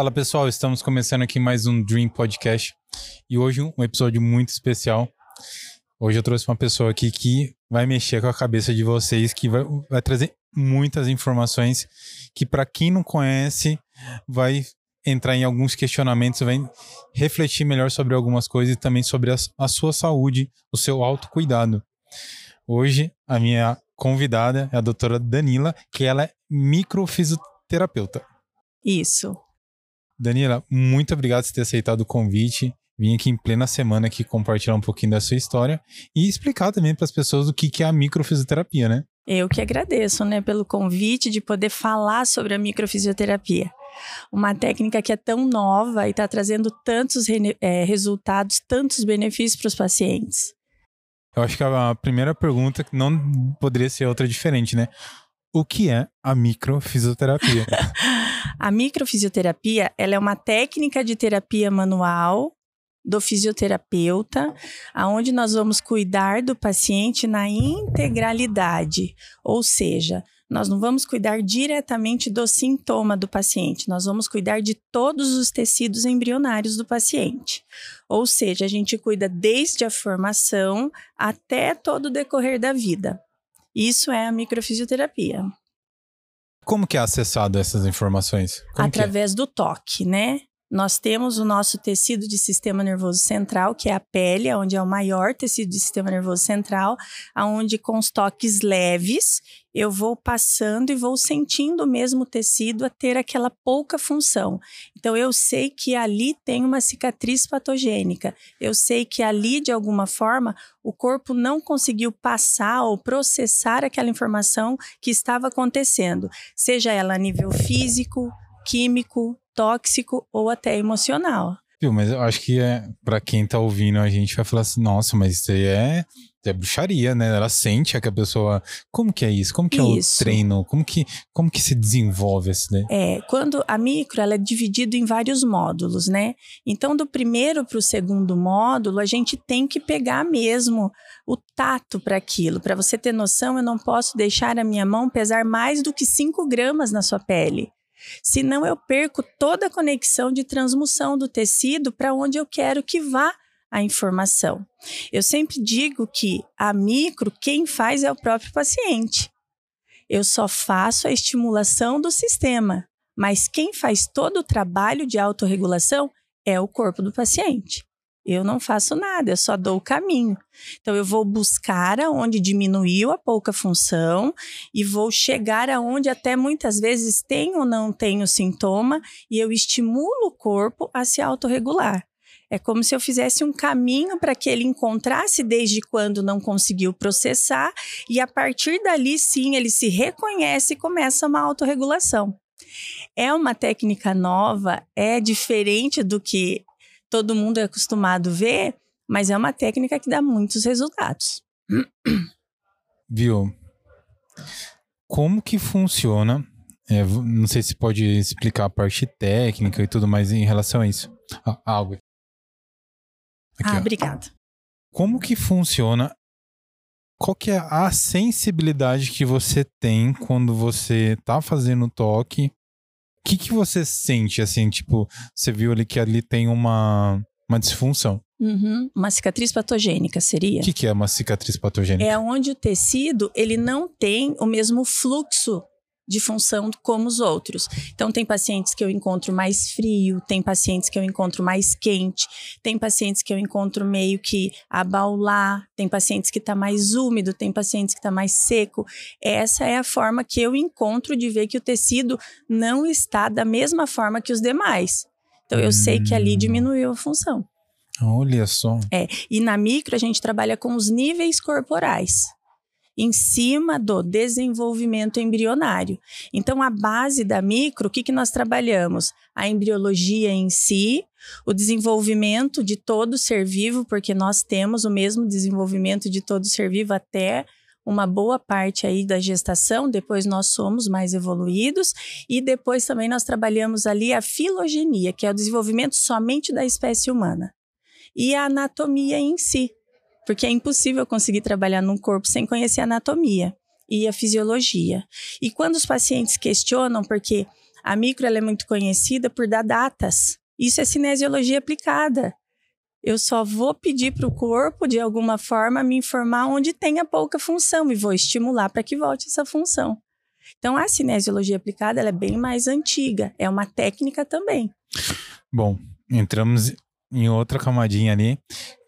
Fala pessoal, estamos começando aqui mais um Dream Podcast e hoje um episódio muito especial. Hoje eu trouxe uma pessoa aqui que vai mexer com a cabeça de vocês, que vai, vai trazer muitas informações que para quem não conhece vai entrar em alguns questionamentos, vai refletir melhor sobre algumas coisas e também sobre a, a sua saúde, o seu autocuidado. Hoje a minha convidada é a doutora Danila, que ela é microfisioterapeuta. Isso. Danila, muito obrigado por ter aceitado o convite. Vim aqui em plena semana aqui compartilhar um pouquinho da sua história e explicar também para as pessoas o que, que é a microfisioterapia, né? Eu que agradeço, né, pelo convite de poder falar sobre a microfisioterapia. Uma técnica que é tão nova e está trazendo tantos é, resultados, tantos benefícios para os pacientes. Eu acho que a primeira pergunta não poderia ser outra diferente, né? O que é a microfisioterapia? a microfisioterapia ela é uma técnica de terapia manual do fisioterapeuta, aonde nós vamos cuidar do paciente na integralidade, ou seja, nós não vamos cuidar diretamente do sintoma do paciente, nós vamos cuidar de todos os tecidos embrionários do paciente. Ou seja, a gente cuida desde a formação até todo o decorrer da vida. Isso é a microfisioterapia. Como que é acessado essas informações? Como é? Através é? do toque, né? Nós temos o nosso tecido de sistema nervoso central, que é a pele, onde é o maior tecido de sistema nervoso central, aonde com os toques leves eu vou passando e vou sentindo o mesmo tecido a ter aquela pouca função. Então eu sei que ali tem uma cicatriz patogênica. Eu sei que ali de alguma forma o corpo não conseguiu passar ou processar aquela informação que estava acontecendo, seja ela a nível físico, químico, tóxico ou até emocional. Viu, mas eu acho que é, para quem tá ouvindo a gente vai falar assim, nossa, mas isso aí é, é bruxaria, né? Ela sente que a pessoa. Como que é isso? Como que isso. é o treino? Como que, como que se desenvolve esse daí? É, quando a micro ela é dividida em vários módulos, né? Então, do primeiro para o segundo módulo, a gente tem que pegar mesmo o tato para aquilo. Para você ter noção, eu não posso deixar a minha mão pesar mais do que 5 gramas na sua pele. Senão eu perco toda a conexão de transmissão do tecido para onde eu quero que vá a informação. Eu sempre digo que a micro, quem faz é o próprio paciente. Eu só faço a estimulação do sistema, mas quem faz todo o trabalho de autorregulação é o corpo do paciente. Eu não faço nada, eu só dou o caminho. Então, eu vou buscar aonde diminuiu a pouca função e vou chegar aonde até muitas vezes tem ou não tem o sintoma e eu estimulo o corpo a se autorregular. É como se eu fizesse um caminho para que ele encontrasse desde quando não conseguiu processar, e a partir dali, sim, ele se reconhece e começa uma autorregulação. É uma técnica nova, é diferente do que todo mundo é acostumado a ver, mas é uma técnica que dá muitos resultados. Viu? Como que funciona? É, não sei se pode explicar a parte técnica e tudo mais em relação a isso. Ah, algo. Aqui, ah, obrigada. Como que funciona? Qual que é a sensibilidade que você tem quando você tá fazendo toque que, que você sente, assim, tipo, você viu ali que ali tem uma, uma disfunção? Uhum. Uma cicatriz patogênica seria? O que, que é uma cicatriz patogênica? É onde o tecido ele não tem o mesmo fluxo de função como os outros. Então, tem pacientes que eu encontro mais frio, tem pacientes que eu encontro mais quente, tem pacientes que eu encontro meio que abaular, tem pacientes que está mais úmido, tem pacientes que está mais seco. Essa é a forma que eu encontro de ver que o tecido não está da mesma forma que os demais. Então, eu hum. sei que ali hum. diminuiu a função. Olha só. É, e na micro a gente trabalha com os níveis corporais em cima do desenvolvimento embrionário. Então, a base da micro, o que, que nós trabalhamos? A embriologia em si, o desenvolvimento de todo ser vivo, porque nós temos o mesmo desenvolvimento de todo ser vivo até uma boa parte aí da gestação, depois nós somos mais evoluídos e depois também nós trabalhamos ali a filogenia, que é o desenvolvimento somente da espécie humana. E a anatomia em si, porque é impossível conseguir trabalhar num corpo sem conhecer a anatomia e a fisiologia. E quando os pacientes questionam, porque A micro é muito conhecida por dar datas. Isso é cinesiologia aplicada. Eu só vou pedir para o corpo, de alguma forma, me informar onde tem a pouca função e vou estimular para que volte essa função. Então, a cinesiologia aplicada é bem mais antiga, é uma técnica também. Bom, entramos em outra camadinha ali,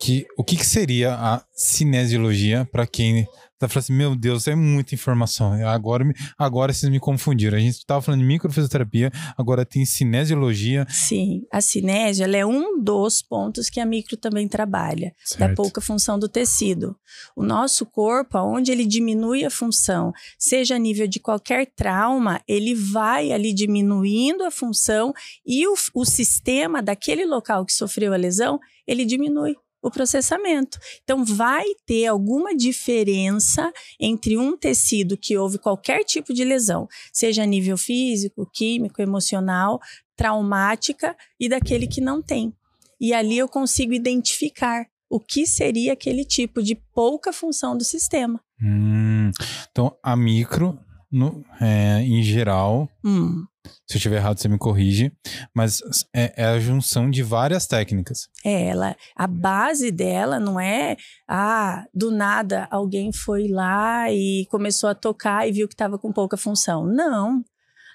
que o que, que seria a cinesiologia para quem tá falando assim, meu Deus, é muita informação. Agora, agora vocês me confundiram. A gente estava falando de microfisioterapia, agora tem cinesiologia. Sim, a cinésia é um dos pontos que a micro também trabalha, certo. da pouca função do tecido. O nosso corpo, onde ele diminui a função, seja a nível de qualquer trauma, ele vai ali diminuindo a função e o, o sistema daquele local que sofreu a lesão, ele diminui o processamento. Então, vai ter alguma diferença entre um tecido que houve qualquer tipo de lesão, seja a nível físico, químico, emocional, traumática, e daquele que não tem. E ali eu consigo identificar o que seria aquele tipo de pouca função do sistema. Hum, então, a micro, no, é, em geral, hum. Se eu estiver errado, você me corrige. Mas é, é, a junção de várias técnicas. É, ela, a base dela não é, ah, do nada alguém foi lá e começou a tocar e viu que estava com pouca função. Não.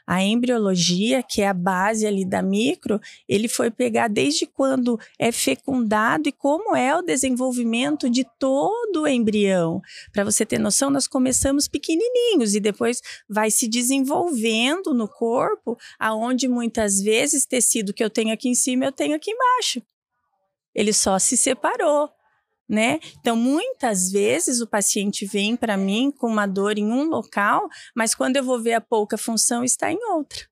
A embriologia, que é a base ali da micro, ele foi pegar desde quando é fecundado e como é o desenvolvimento de todo o embrião. Para você ter noção, nós começamos pequenininhos e depois vai se desenvolvendo no corpo, aonde muitas vezes tecido que eu tenho aqui em cima eu tenho aqui embaixo. Ele só se separou né? Então, muitas vezes o paciente vem para mim com uma dor em um local, mas quando eu vou ver a pouca função está em outra.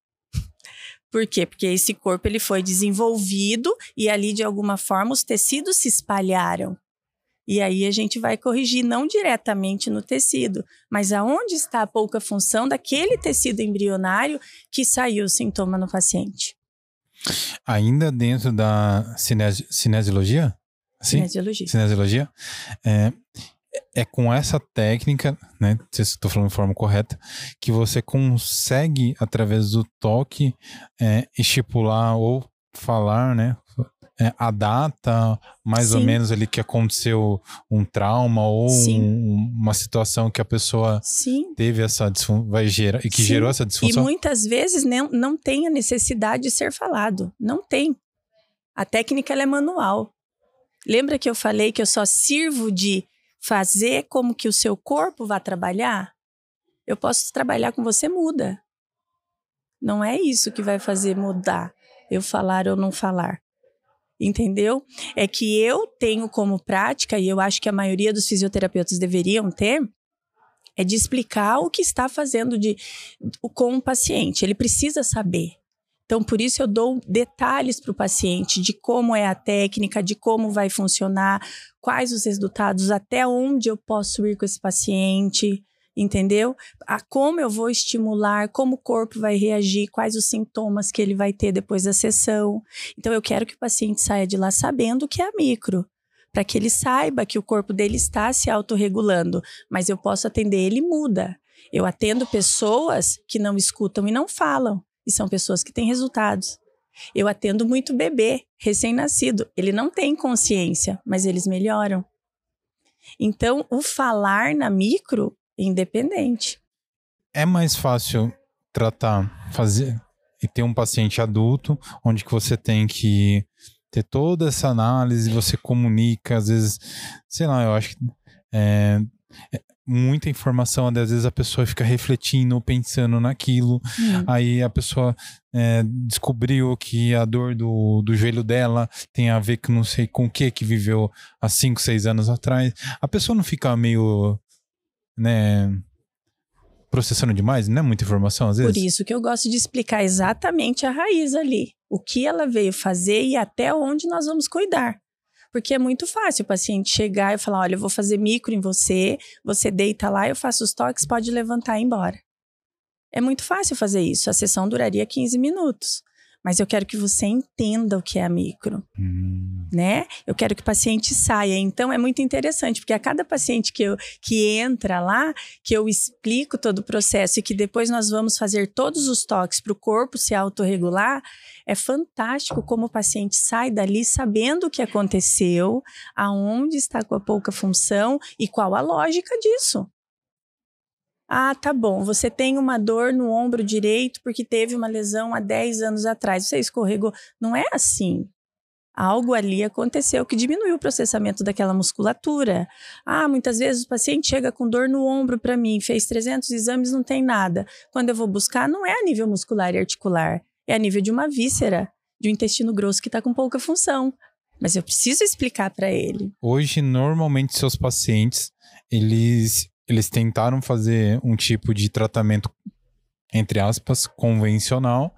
Por quê? Porque esse corpo ele foi desenvolvido e ali de alguma forma os tecidos se espalharam. E aí a gente vai corrigir não diretamente no tecido, mas aonde está a pouca função daquele tecido embrionário que saiu o sintoma no paciente. Ainda dentro da cinesi cinesiologia? Sim? Cinesiologia. Cinesiologia. É, é com essa técnica, né? Não sei se estou falando de forma correta, que você consegue, através do toque, é, estipular ou falar, né? É, a data, mais Sim. ou menos ali que aconteceu um trauma ou um, uma situação que a pessoa Sim. teve essa disfunção, vai gerar e que Sim. gerou essa disfunção. E muitas vezes não, não tem a necessidade de ser falado, não tem. A técnica é manual. Lembra que eu falei que eu só sirvo de fazer como que o seu corpo vai trabalhar? Eu posso trabalhar com você muda. Não é isso que vai fazer mudar eu falar ou não falar. Entendeu? É que eu tenho como prática, e eu acho que a maioria dos fisioterapeutas deveriam ter, é de explicar o que está fazendo de, com o paciente. Ele precisa saber. Então, por isso eu dou detalhes para o paciente de como é a técnica, de como vai funcionar, quais os resultados, até onde eu posso ir com esse paciente, entendeu? A como eu vou estimular, como o corpo vai reagir, quais os sintomas que ele vai ter depois da sessão. Então, eu quero que o paciente saia de lá sabendo que é a micro para que ele saiba que o corpo dele está se autorregulando, mas eu posso atender ele muda. Eu atendo pessoas que não escutam e não falam e são pessoas que têm resultados. Eu atendo muito bebê, recém-nascido. Ele não tem consciência, mas eles melhoram. Então, o falar na micro é independente. É mais fácil tratar, fazer e ter um paciente adulto, onde que você tem que ter toda essa análise, você comunica, às vezes, sei lá, eu acho que é, muita informação, às vezes a pessoa fica refletindo, pensando naquilo, hum. aí a pessoa é, descobriu que a dor do, do joelho dela tem a ver com não sei com o que que viveu há 5, 6 anos atrás. A pessoa não fica meio, né, processando demais, não é muita informação às vezes? Por isso que eu gosto de explicar exatamente a raiz ali, o que ela veio fazer e até onde nós vamos cuidar. Porque é muito fácil o paciente chegar e falar: olha, eu vou fazer micro em você, você deita lá, eu faço os toques, pode levantar e ir embora. É muito fácil fazer isso. A sessão duraria 15 minutos. Mas eu quero que você entenda o que é a micro, hum. né? Eu quero que o paciente saia. Então é muito interessante, porque a cada paciente que, eu, que entra lá, que eu explico todo o processo e que depois nós vamos fazer todos os toques para o corpo se autorregular, é fantástico como o paciente sai dali sabendo o que aconteceu, aonde está com a pouca função e qual a lógica disso. Ah, tá bom. Você tem uma dor no ombro direito porque teve uma lesão há 10 anos atrás. Você escorregou. Não é assim. Algo ali aconteceu que diminuiu o processamento daquela musculatura. Ah, muitas vezes o paciente chega com dor no ombro para mim, fez 300 exames, não tem nada. Quando eu vou buscar, não é a nível muscular e articular, é a nível de uma víscera, de um intestino grosso que está com pouca função. Mas eu preciso explicar para ele. Hoje, normalmente, seus pacientes, eles eles tentaram fazer um tipo de tratamento, entre aspas, convencional,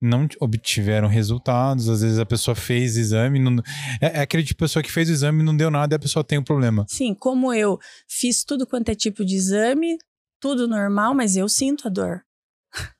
não obtiveram resultados, às vezes a pessoa fez exame, não, é, é, aquele tipo de pessoa que fez o exame não deu nada e a pessoa tem um problema. Sim, como eu fiz tudo quanto é tipo de exame, tudo normal, mas eu sinto a dor.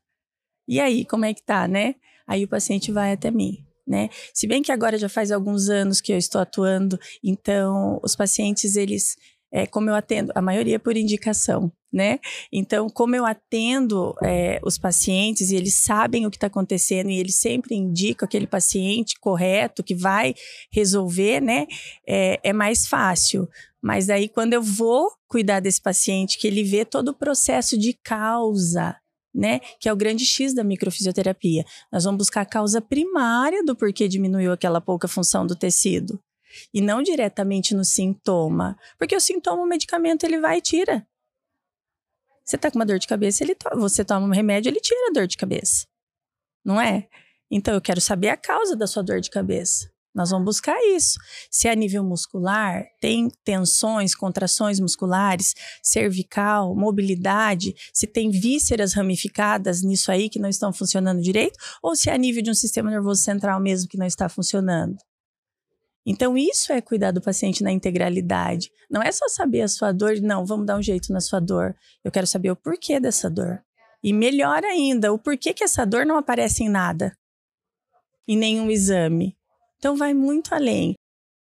e aí, como é que tá, né? Aí o paciente vai até mim. Né? Se bem que agora já faz alguns anos que eu estou atuando, então os pacientes eles é, como eu atendo, a maioria por indicação, né? Então, como eu atendo é, os pacientes e eles sabem o que está acontecendo e eles sempre indicam aquele paciente correto que vai resolver, né? É, é mais fácil. Mas daí, quando eu vou cuidar desse paciente, que ele vê todo o processo de causa, né? Que é o grande X da microfisioterapia. Nós vamos buscar a causa primária do porquê diminuiu aquela pouca função do tecido e não diretamente no sintoma, porque o sintoma, o medicamento ele vai e tira. Você tá com uma dor de cabeça, ele to você toma um remédio, ele tira a dor de cabeça. Não é? Então eu quero saber a causa da sua dor de cabeça. Nós vamos buscar isso. Se é a nível muscular, tem tensões, contrações musculares, cervical, mobilidade, se tem vísceras ramificadas nisso aí que não estão funcionando direito, ou se é a nível de um sistema nervoso central mesmo que não está funcionando. Então, isso é cuidar do paciente na integralidade. Não é só saber a sua dor, não, vamos dar um jeito na sua dor. Eu quero saber o porquê dessa dor. E melhor ainda, o porquê que essa dor não aparece em nada, em nenhum exame. Então, vai muito além.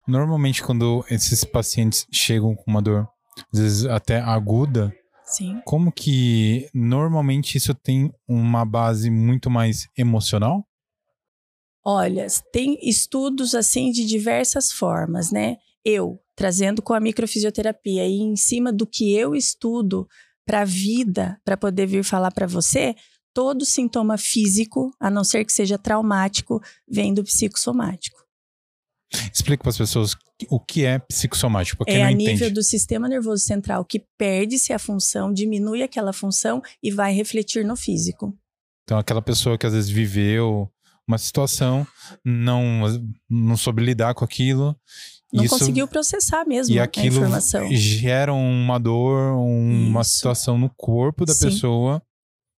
Normalmente, quando esses pacientes chegam com uma dor, às vezes até aguda, Sim. como que normalmente isso tem uma base muito mais emocional? Olha, tem estudos assim de diversas formas, né? Eu trazendo com a microfisioterapia e em cima do que eu estudo para a vida, para poder vir falar para você, todo sintoma físico, a não ser que seja traumático, vem do psicossomático. Explica para as pessoas o que é psicossomático, é a entende. nível do sistema nervoso central que perde-se a função, diminui aquela função e vai refletir no físico. Então, aquela pessoa que às vezes viveu uma situação, não, não soube lidar com aquilo. Não isso, conseguiu processar mesmo e aquilo a informação. gera uma dor, uma isso. situação no corpo da Sim. pessoa.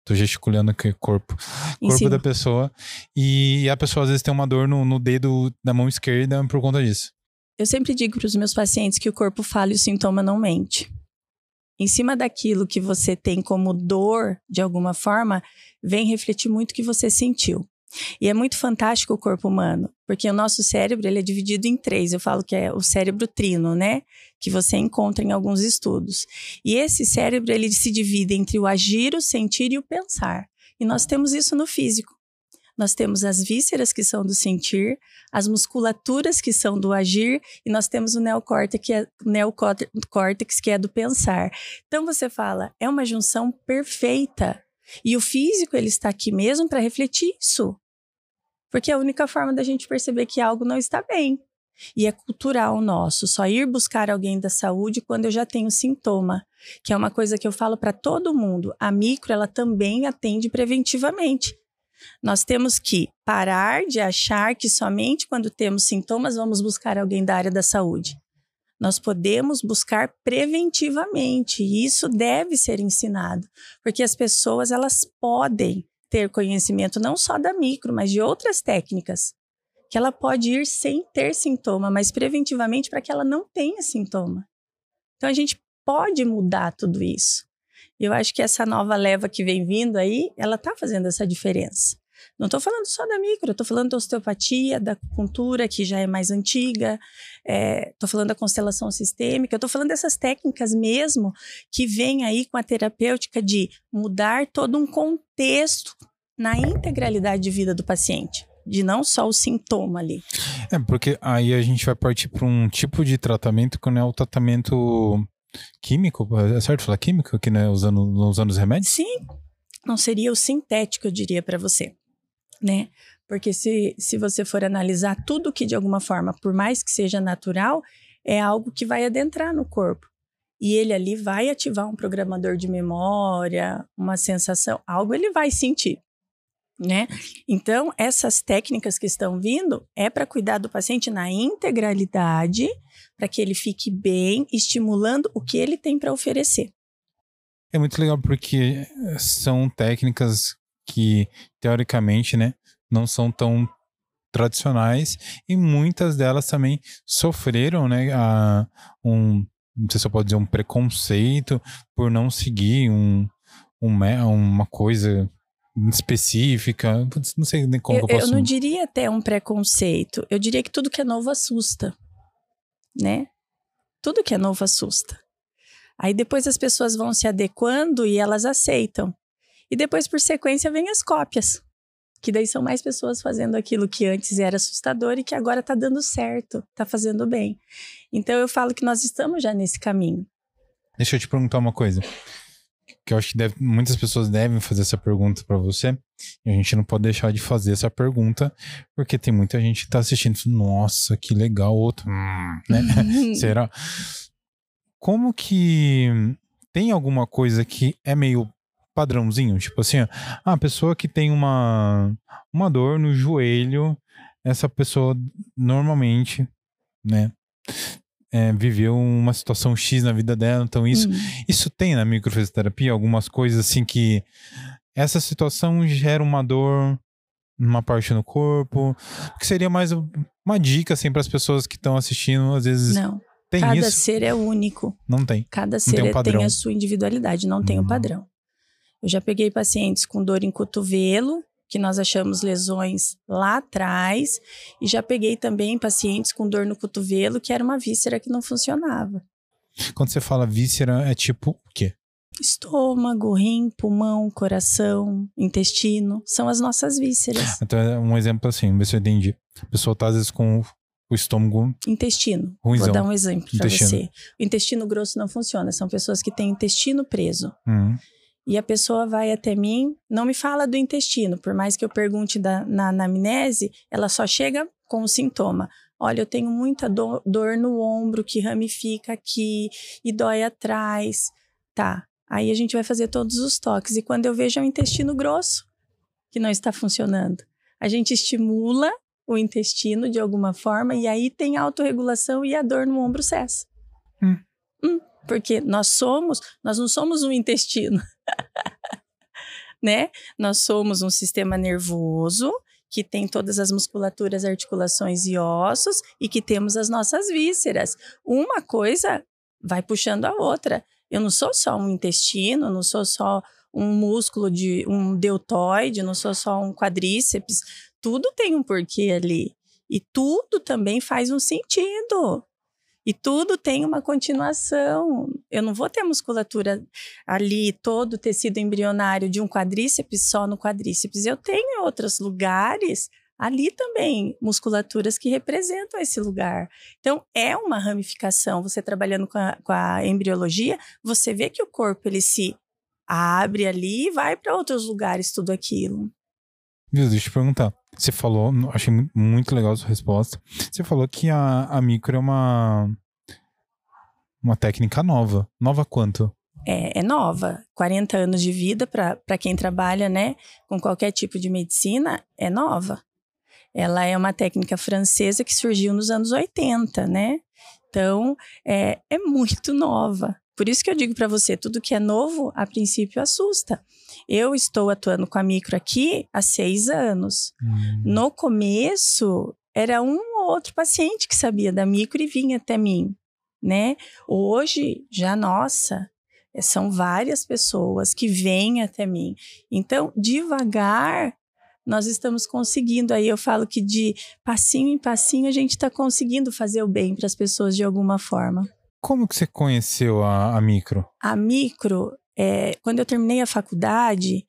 Tô gesticulando aqui, corpo. corpo da pessoa. E a pessoa às vezes tem uma dor no, no dedo da mão esquerda por conta disso. Eu sempre digo para os meus pacientes que o corpo fala e o sintoma não mente. Em cima daquilo que você tem como dor, de alguma forma, vem refletir muito o que você sentiu. E é muito fantástico o corpo humano, porque o nosso cérebro ele é dividido em três. Eu falo que é o cérebro trino, né? Que você encontra em alguns estudos. E esse cérebro ele se divide entre o agir, o sentir e o pensar. E nós temos isso no físico. Nós temos as vísceras que são do sentir, as musculaturas que são do agir e nós temos o neocórtex que é, neocórtex que é do pensar. Então você fala, é uma junção perfeita e o físico, ele está aqui mesmo para refletir isso. Porque é a única forma da gente perceber que algo não está bem. E é cultural nosso, só ir buscar alguém da saúde quando eu já tenho sintoma, que é uma coisa que eu falo para todo mundo. A micro, ela também atende preventivamente. Nós temos que parar de achar que somente quando temos sintomas vamos buscar alguém da área da saúde nós podemos buscar preventivamente e isso deve ser ensinado, porque as pessoas elas podem ter conhecimento não só da micro, mas de outras técnicas, que ela pode ir sem ter sintoma, mas preventivamente para que ela não tenha sintoma. Então a gente pode mudar tudo isso. Eu acho que essa nova leva que vem vindo aí, ela está fazendo essa diferença. Não estou falando só da micro, estou falando da osteopatia, da acupuntura, que já é mais antiga, estou é, falando da constelação sistêmica, estou falando dessas técnicas mesmo que vêm aí com a terapêutica de mudar todo um contexto na integralidade de vida do paciente de não só o sintoma ali. É, porque aí a gente vai partir para um tipo de tratamento que não é o tratamento químico, é certo falar químico, que né, usando, usando os remédios? Sim, não seria o sintético, eu diria para você, né? Porque se, se você for analisar tudo que de alguma forma, por mais que seja natural, é algo que vai adentrar no corpo. E ele ali vai ativar um programador de memória, uma sensação, algo ele vai sentir né? Então, essas técnicas que estão vindo é para cuidar do paciente na integralidade, para que ele fique bem, estimulando o que ele tem para oferecer. É muito legal porque são técnicas que, teoricamente, né, não são tão tradicionais e muitas delas também sofreram, né, a, um, não sei se eu posso dizer, um preconceito por não seguir um, um uma coisa específica? Não sei nem como eu, eu posso... Eu não diria até um preconceito. Eu diria que tudo que é novo assusta, né? Tudo que é novo assusta. Aí depois as pessoas vão se adequando e elas aceitam. E depois, por sequência, vem as cópias. Que daí são mais pessoas fazendo aquilo que antes era assustador e que agora está dando certo, está fazendo bem. Então eu falo que nós estamos já nesse caminho. Deixa eu te perguntar uma coisa que eu acho que deve, muitas pessoas devem fazer essa pergunta para você. E a gente não pode deixar de fazer essa pergunta, porque tem muita gente que tá assistindo, nossa, que legal, outro, hum, né? Será? Como que tem alguma coisa que é meio padrãozinho? Tipo assim, ó, a pessoa que tem uma, uma dor no joelho, essa pessoa normalmente, né? é, viveu uma situação X na vida dela. Então, isso, hum. isso tem na microfisioterapia algumas coisas assim que essa situação gera uma dor numa parte no corpo. Que seria mais uma dica assim para as pessoas que estão assistindo, às vezes. Não. Tem Cada isso? ser é único. Não tem. Cada ser tem, um tem, a sua individualidade, não tem o um padrão. Eu já peguei pacientes com dor em cotovelo, que nós achamos lesões lá atrás, e já peguei também pacientes com dor no cotovelo, que era uma víscera que não funcionava. Quando você fala víscera, é tipo o quê? Estômago, rim, pulmão, coração, intestino, são as nossas vísceras. Então, é um exemplo assim, ver se eu entendi. A pessoa tá às vezes com o estômago. Intestino. Ruizão. Vou dar um exemplo para você. O intestino grosso não funciona, são pessoas que têm intestino preso. Uhum e a pessoa vai até mim, não me fala do intestino, por mais que eu pergunte da, na anamnese, ela só chega com o sintoma. Olha, eu tenho muita dor, dor no ombro que ramifica aqui e dói atrás. Tá. Aí a gente vai fazer todos os toques. E quando eu vejo é o intestino grosso que não está funcionando. A gente estimula o intestino de alguma forma e aí tem autorregulação e a dor no ombro cessa. Hum. Hum, porque nós somos, nós não somos um intestino. né? Nós somos um sistema nervoso que tem todas as musculaturas, articulações e ossos e que temos as nossas vísceras. Uma coisa vai puxando a outra. Eu não sou só um intestino, não sou só um músculo de um deltoide, não sou só um quadríceps. Tudo tem um porquê ali. E tudo também faz um sentido. E tudo tem uma continuação. Eu não vou ter musculatura ali, todo o tecido embrionário de um quadríceps só no quadríceps. Eu tenho outros lugares ali também musculaturas que representam esse lugar. Então, é uma ramificação. Você trabalhando com a, com a embriologia, você vê que o corpo ele se abre ali e vai para outros lugares, tudo aquilo. Deixa eu te perguntar. Você falou, achei muito legal a sua resposta. Você falou que a, a micro é uma, uma técnica nova. Nova quanto? É, é nova. 40 anos de vida para quem trabalha né, com qualquer tipo de medicina é nova. Ela é uma técnica francesa que surgiu nos anos 80, né? Então, é, é muito nova. Por isso que eu digo para você, tudo que é novo, a princípio, assusta. Eu estou atuando com a micro aqui há seis anos. Hum. No começo, era um ou outro paciente que sabia da micro e vinha até mim, né? Hoje, já nossa, são várias pessoas que vêm até mim. Então, devagar, nós estamos conseguindo. Aí eu falo que de passinho em passinho a gente está conseguindo fazer o bem para as pessoas de alguma forma. Como que você conheceu a, a micro? A micro, é, quando eu terminei a faculdade,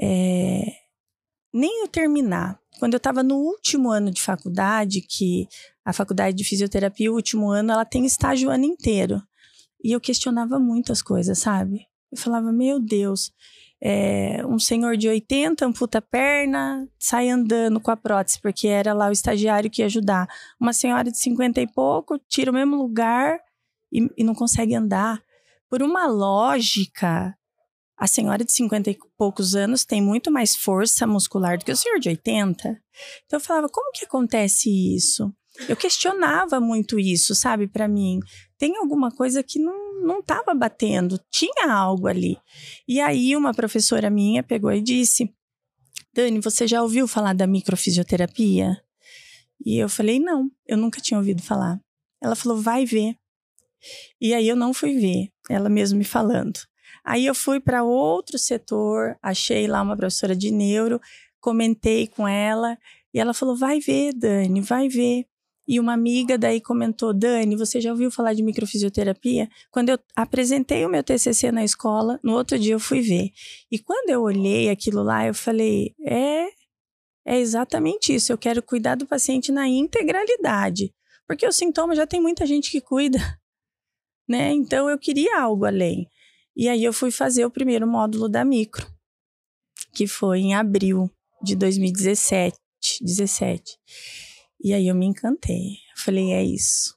é, nem eu terminar. Quando eu estava no último ano de faculdade, que a faculdade de fisioterapia, o último ano, ela tem estágio o ano inteiro. E eu questionava muitas coisas, sabe? Eu falava, meu Deus, é, um senhor de 80 amputa a perna, sai andando com a prótese, porque era lá o estagiário que ia ajudar. Uma senhora de 50 e pouco tira o mesmo lugar e, e não consegue andar. Por uma lógica, a senhora de 50 e poucos anos tem muito mais força muscular do que o senhor de 80. Então eu falava, como que acontece isso? Eu questionava muito isso, sabe, para mim. Tem alguma coisa que não, não estava batendo, tinha algo ali. E aí uma professora minha pegou e disse: Dani, você já ouviu falar da microfisioterapia? E eu falei: não, eu nunca tinha ouvido falar. Ela falou: vai ver. E aí eu não fui ver, ela mesmo me falando. Aí eu fui para outro setor, achei lá uma professora de neuro, comentei com ela e ela falou: vai ver, Dani, vai ver. E uma amiga daí comentou: Dani, você já ouviu falar de microfisioterapia? Quando eu apresentei o meu TCC na escola, no outro dia eu fui ver. E quando eu olhei aquilo lá, eu falei: é, é exatamente isso. Eu quero cuidar do paciente na integralidade. Porque o sintoma já tem muita gente que cuida, né? Então eu queria algo além. E aí eu fui fazer o primeiro módulo da micro, que foi em abril de 2017. 17. E aí eu me encantei. Falei, é isso,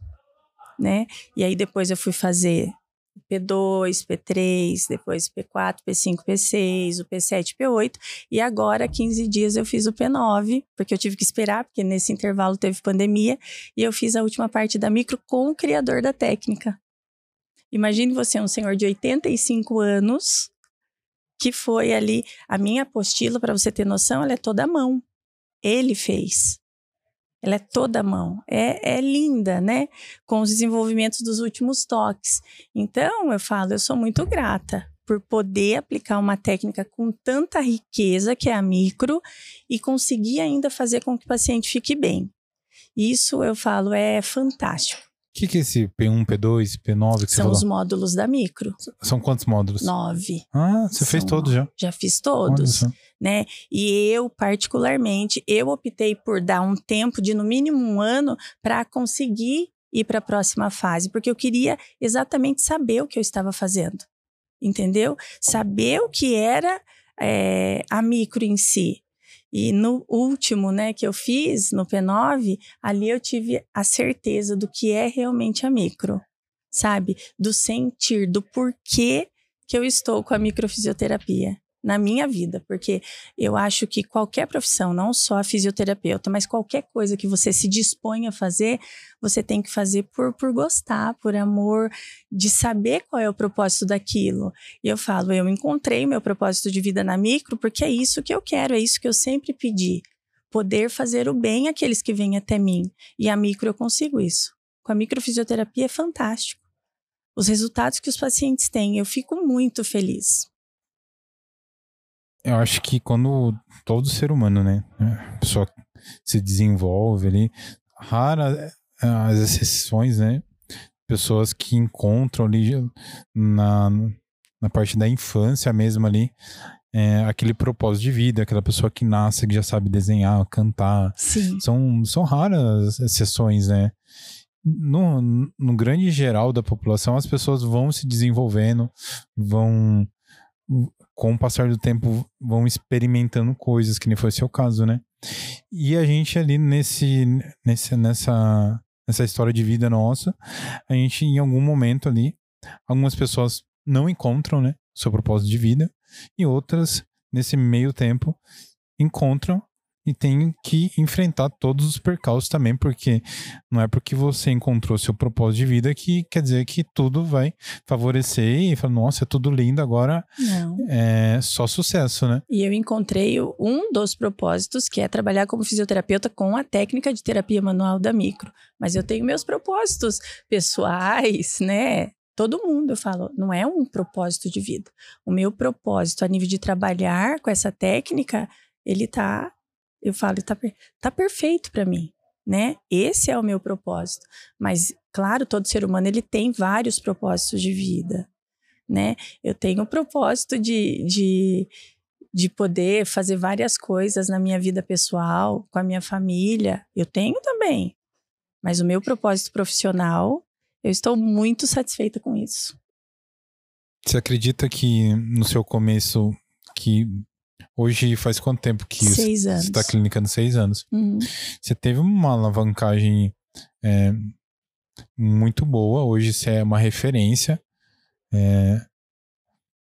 né? E aí depois eu fui fazer P2, P3, depois P4, P5, P6, o P7, P8 e agora 15 dias eu fiz o P9, porque eu tive que esperar, porque nesse intervalo teve pandemia, e eu fiz a última parte da micro com o criador da técnica. Imagine você, um senhor de 85 anos, que foi ali, a minha apostila, para você ter noção, ela é toda à mão. Ele fez. Ela é toda mão. É, é linda, né? Com os desenvolvimentos dos últimos toques. Então, eu falo, eu sou muito grata por poder aplicar uma técnica com tanta riqueza, que é a micro, e conseguir ainda fazer com que o paciente fique bem. Isso, eu falo, é fantástico. O que, que é esse P1, P2, P9 que São os módulos da micro. São quantos módulos? Nove. Ah, você São, fez todos já? Já fiz todos né? E eu, particularmente, eu optei por dar um tempo de no mínimo um ano para conseguir ir para a próxima fase, porque eu queria exatamente saber o que eu estava fazendo, entendeu? Saber o que era é, a micro em si. E no último, né, que eu fiz, no P9, ali eu tive a certeza do que é realmente a micro, sabe? Do sentir, do porquê que eu estou com a microfisioterapia na minha vida, porque eu acho que qualquer profissão, não só a fisioterapeuta, mas qualquer coisa que você se dispõe a fazer, você tem que fazer por, por gostar, por amor, de saber qual é o propósito daquilo. E eu falo, eu encontrei meu propósito de vida na micro, porque é isso que eu quero, é isso que eu sempre pedi. Poder fazer o bem àqueles que vêm até mim. E a micro eu consigo isso. Com a microfisioterapia é fantástico. Os resultados que os pacientes têm, eu fico muito feliz eu acho que quando todo ser humano, né, a pessoa se desenvolve ali, rara é, as exceções, né, pessoas que encontram ali na, na parte da infância mesmo ali, é, aquele propósito de vida, aquela pessoa que nasce, que já sabe desenhar, cantar. Sim. São, são raras exceções, né? No, no grande geral da população, as pessoas vão se desenvolvendo, vão com o passar do tempo vão experimentando coisas, que nem foi o seu caso, né? E a gente ali nesse, nesse nessa, nessa história de vida nossa, a gente em algum momento ali, algumas pessoas não encontram, né, seu propósito de vida, e outras nesse meio tempo encontram e tem que enfrentar todos os percalços também, porque não é porque você encontrou seu propósito de vida que quer dizer que tudo vai favorecer e falar, nossa, é tudo lindo, agora não. é só sucesso, né? E eu encontrei um dos propósitos, que é trabalhar como fisioterapeuta com a técnica de terapia manual da micro. Mas eu tenho meus propósitos pessoais, né? todo mundo, eu falo, não é um propósito de vida. O meu propósito a nível de trabalhar com essa técnica, ele tá eu falo, tá, tá perfeito para mim, né? Esse é o meu propósito. Mas, claro, todo ser humano ele tem vários propósitos de vida, né? Eu tenho o propósito de, de, de poder fazer várias coisas na minha vida pessoal, com a minha família. Eu tenho também. Mas o meu propósito profissional, eu estou muito satisfeita com isso. Você acredita que no seu começo, que hoje faz quanto tempo que seis você está clinicando? Seis anos. Uhum. Você teve uma alavancagem é, muito boa. Hoje você é uma referência é,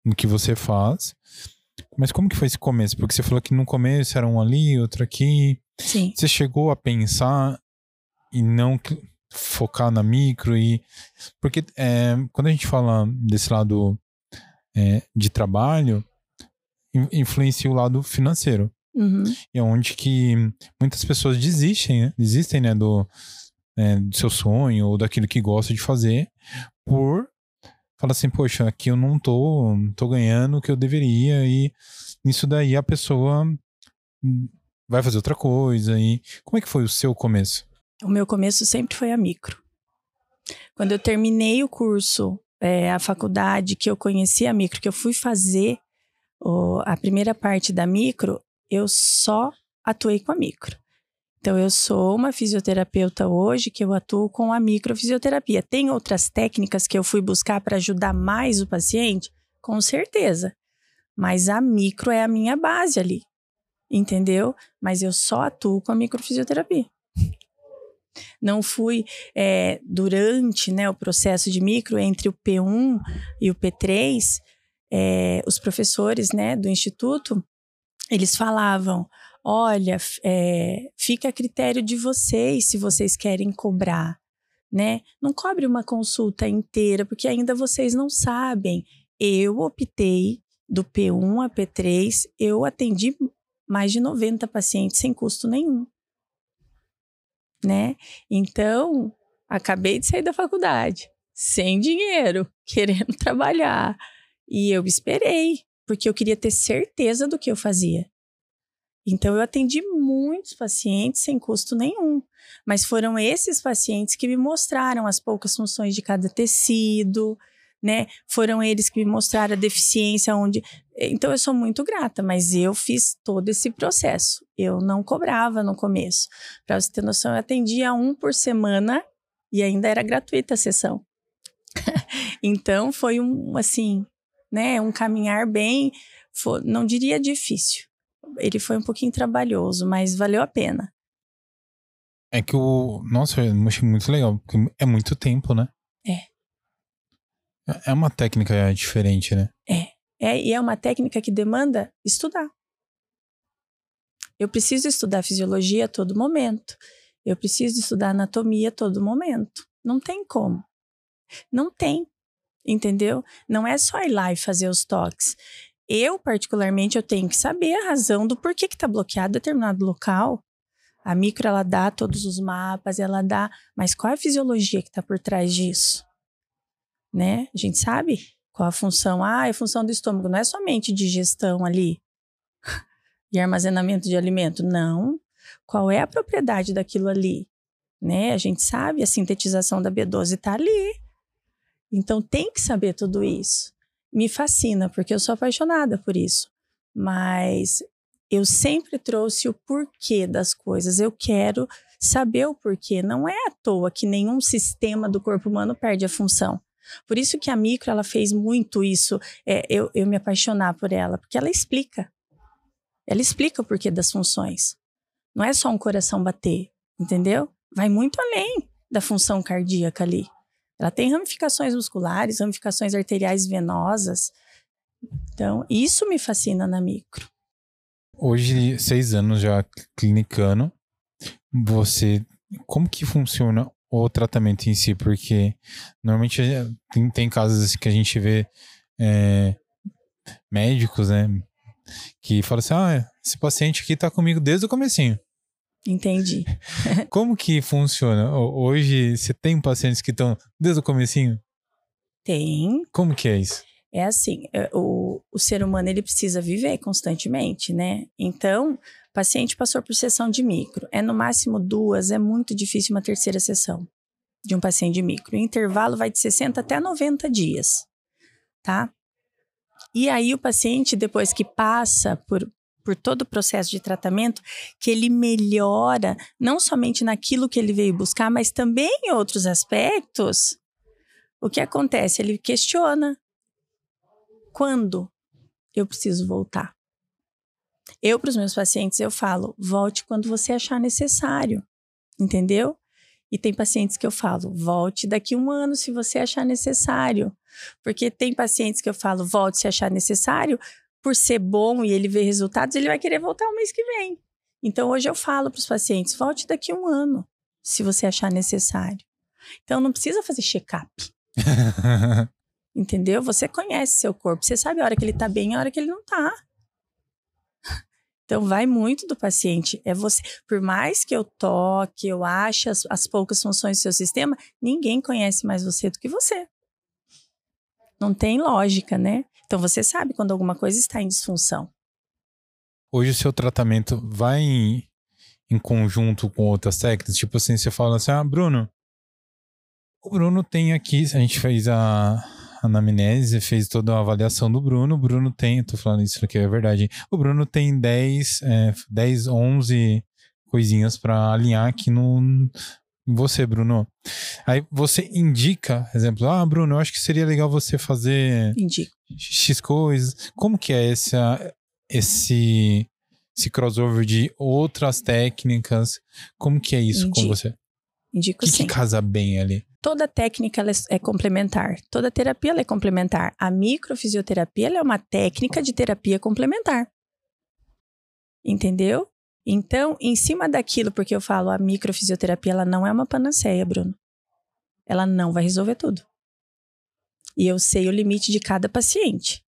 no que você faz. Mas como que foi esse começo? Porque você falou que no começo era um ali, outro aqui. Sim. Você chegou a pensar e não focar na micro e porque é, quando a gente fala desse lado é, de trabalho influencia o lado financeiro Uhum. e é onde que muitas pessoas desistem né? desistem né do, é, do seu sonho ou daquilo que gosta de fazer por falar assim poxa aqui eu não tô tô ganhando o que eu deveria e nisso daí a pessoa vai fazer outra coisa e como é que foi o seu começo O meu começo sempre foi a micro. Quando eu terminei o curso, é, a faculdade, que eu conheci a micro, que eu fui fazer o- a primeira parte da micro, eu só atuei com a micro. Então, eu sou uma fisioterapeuta hoje que eu atuo com a microfisioterapia. Tem outras técnicas que eu fui buscar para ajudar mais o paciente? Com certeza. Mas a micro é a minha base ali. Entendeu? Mas eu só atuo com a microfisioterapia. Não fui é, durante né, o processo de micro entre o P1 e o P3, é, os professores né, do instituto eles falavam: olha, é, fica a critério de vocês se vocês querem cobrar, né? Não cobre uma consulta inteira, porque ainda vocês não sabem. Eu optei do P1 a P3, eu atendi mais de 90 pacientes sem custo nenhum, né? Então, acabei de sair da faculdade, sem dinheiro, querendo trabalhar. E eu esperei, porque eu queria ter certeza do que eu fazia. Então, eu atendi muitos pacientes sem custo nenhum. Mas foram esses pacientes que me mostraram as poucas funções de cada tecido, né? Foram eles que me mostraram a deficiência onde. Então, eu sou muito grata, mas eu fiz todo esse processo. Eu não cobrava no começo. Para você ter noção, eu atendia um por semana e ainda era gratuita a sessão. então, foi um, assim, né? Um caminhar bem, foi- não diria difícil. Ele foi um pouquinho trabalhoso, mas valeu a pena. É que o. Nossa, eu achei muito legal, porque é muito tempo, né? É. É- É uma técnica diferente, né? É, e é uma técnica que demanda estudar. Eu preciso estudar fisiologia a todo momento. Eu preciso estudar anatomia a todo momento. Não tem como. Não tem. Entendeu? Não é só ir lá e fazer os toques. Eu, particularmente, eu tenho que saber a razão do porquê que está bloqueado determinado local. A micro, ela dá todos os mapas, ela dá... Mas qual é a fisiologia que está por trás disso? Né? A gente sabe qual a função? Ah, é a função do estômago. Não é somente digestão ali e armazenamento de alimento. Não. Qual é a propriedade daquilo ali? Né? A gente sabe, a sintetização da B12 está ali. Então tem que saber tudo isso. Me fascina, porque eu sou apaixonada por isso. Mas eu sempre trouxe o porquê das coisas. Eu quero saber o porquê. Não é à toa que nenhum sistema do corpo humano perde a função. Por isso que a micro ela fez muito isso, é, eu, eu me apaixonar por ela, porque ela explica. Ela explica o porquê das funções. Não é só um coração bater, entendeu? Vai muito além da função cardíaca ali. Ela tem ramificações musculares, ramificações arteriais venosas. Então, isso me fascina na micro. Hoje, seis anos já clinicando, você. Como que funciona o tratamento em si? Porque normalmente tem, tem casos assim que a gente vê é, médicos, né? Que falam assim: ah, esse paciente aqui tá comigo desde o comecinho. Entendi. Como que funciona? Ho- Hoje você tem pacientes que estão desde o comecinho? Tem. Como que é isso? É assim, é, o, o ser humano ele precisa viver constantemente, né? Então, o paciente passou por sessão de micro. É no máximo duas, é muito difícil uma terceira sessão de um paciente de micro. O intervalo vai de 60 até 90 dias, tá? E aí o paciente, depois que passa por, por todo o processo de tratamento, que ele melhora não somente naquilo que ele veio buscar, mas também em outros aspectos, o que acontece? Ele questiona quando eu preciso voltar. Eu, para os meus pacientes, eu falo, volte quando você achar necessário, entendeu? E tem pacientes que eu falo, volte daqui um ano se você achar necessário. Porque tem pacientes que eu falo, volte se achar necessário, por ser bom e ele ver resultados, ele vai querer voltar o mês que vem. Então hoje eu falo para os pacientes, volte daqui um ano, se você achar necessário. Então não precisa fazer check-up. Entendeu? Você conhece seu corpo, você sabe a hora que ele tá bem e a hora que ele não tá. Então vai muito do paciente. É você. Por mais que eu toque, eu ache as, as poucas funções do seu sistema, ninguém conhece mais você do que você. Não tem lógica, né? Então você sabe quando alguma coisa está em disfunção. Hoje o seu tratamento vai em, em conjunto com outras técnicas? Tipo assim, você fala assim, ah, Bruno, o Bruno tem aqui, a gente fez a, anamnese, fez toda a avaliação do Bruno. O Bruno tem, tô falando isso aqui, é verdade. O Bruno tem 10, é, 10 11 coisinhas para alinhar aqui no você, Bruno. Aí você indica, exemplo, ah, Bruno, eu acho que seria legal você fazer Indico. X coisas. Como que é essa, esse, esse crossover de outras técnicas? Como que é isso Indico. com você? Indico O que, sim. que casa bem ali? Toda técnica é- é complementar. Toda terapia é complementar. A microfisioterapia é uma técnica de terapia complementar. Entendeu? Então, em cima daquilo, porque eu falo, a microfisioterapia ela não é uma panaceia, Bruno. Ela não vai resolver tudo. E eu sei o limite de cada paciente.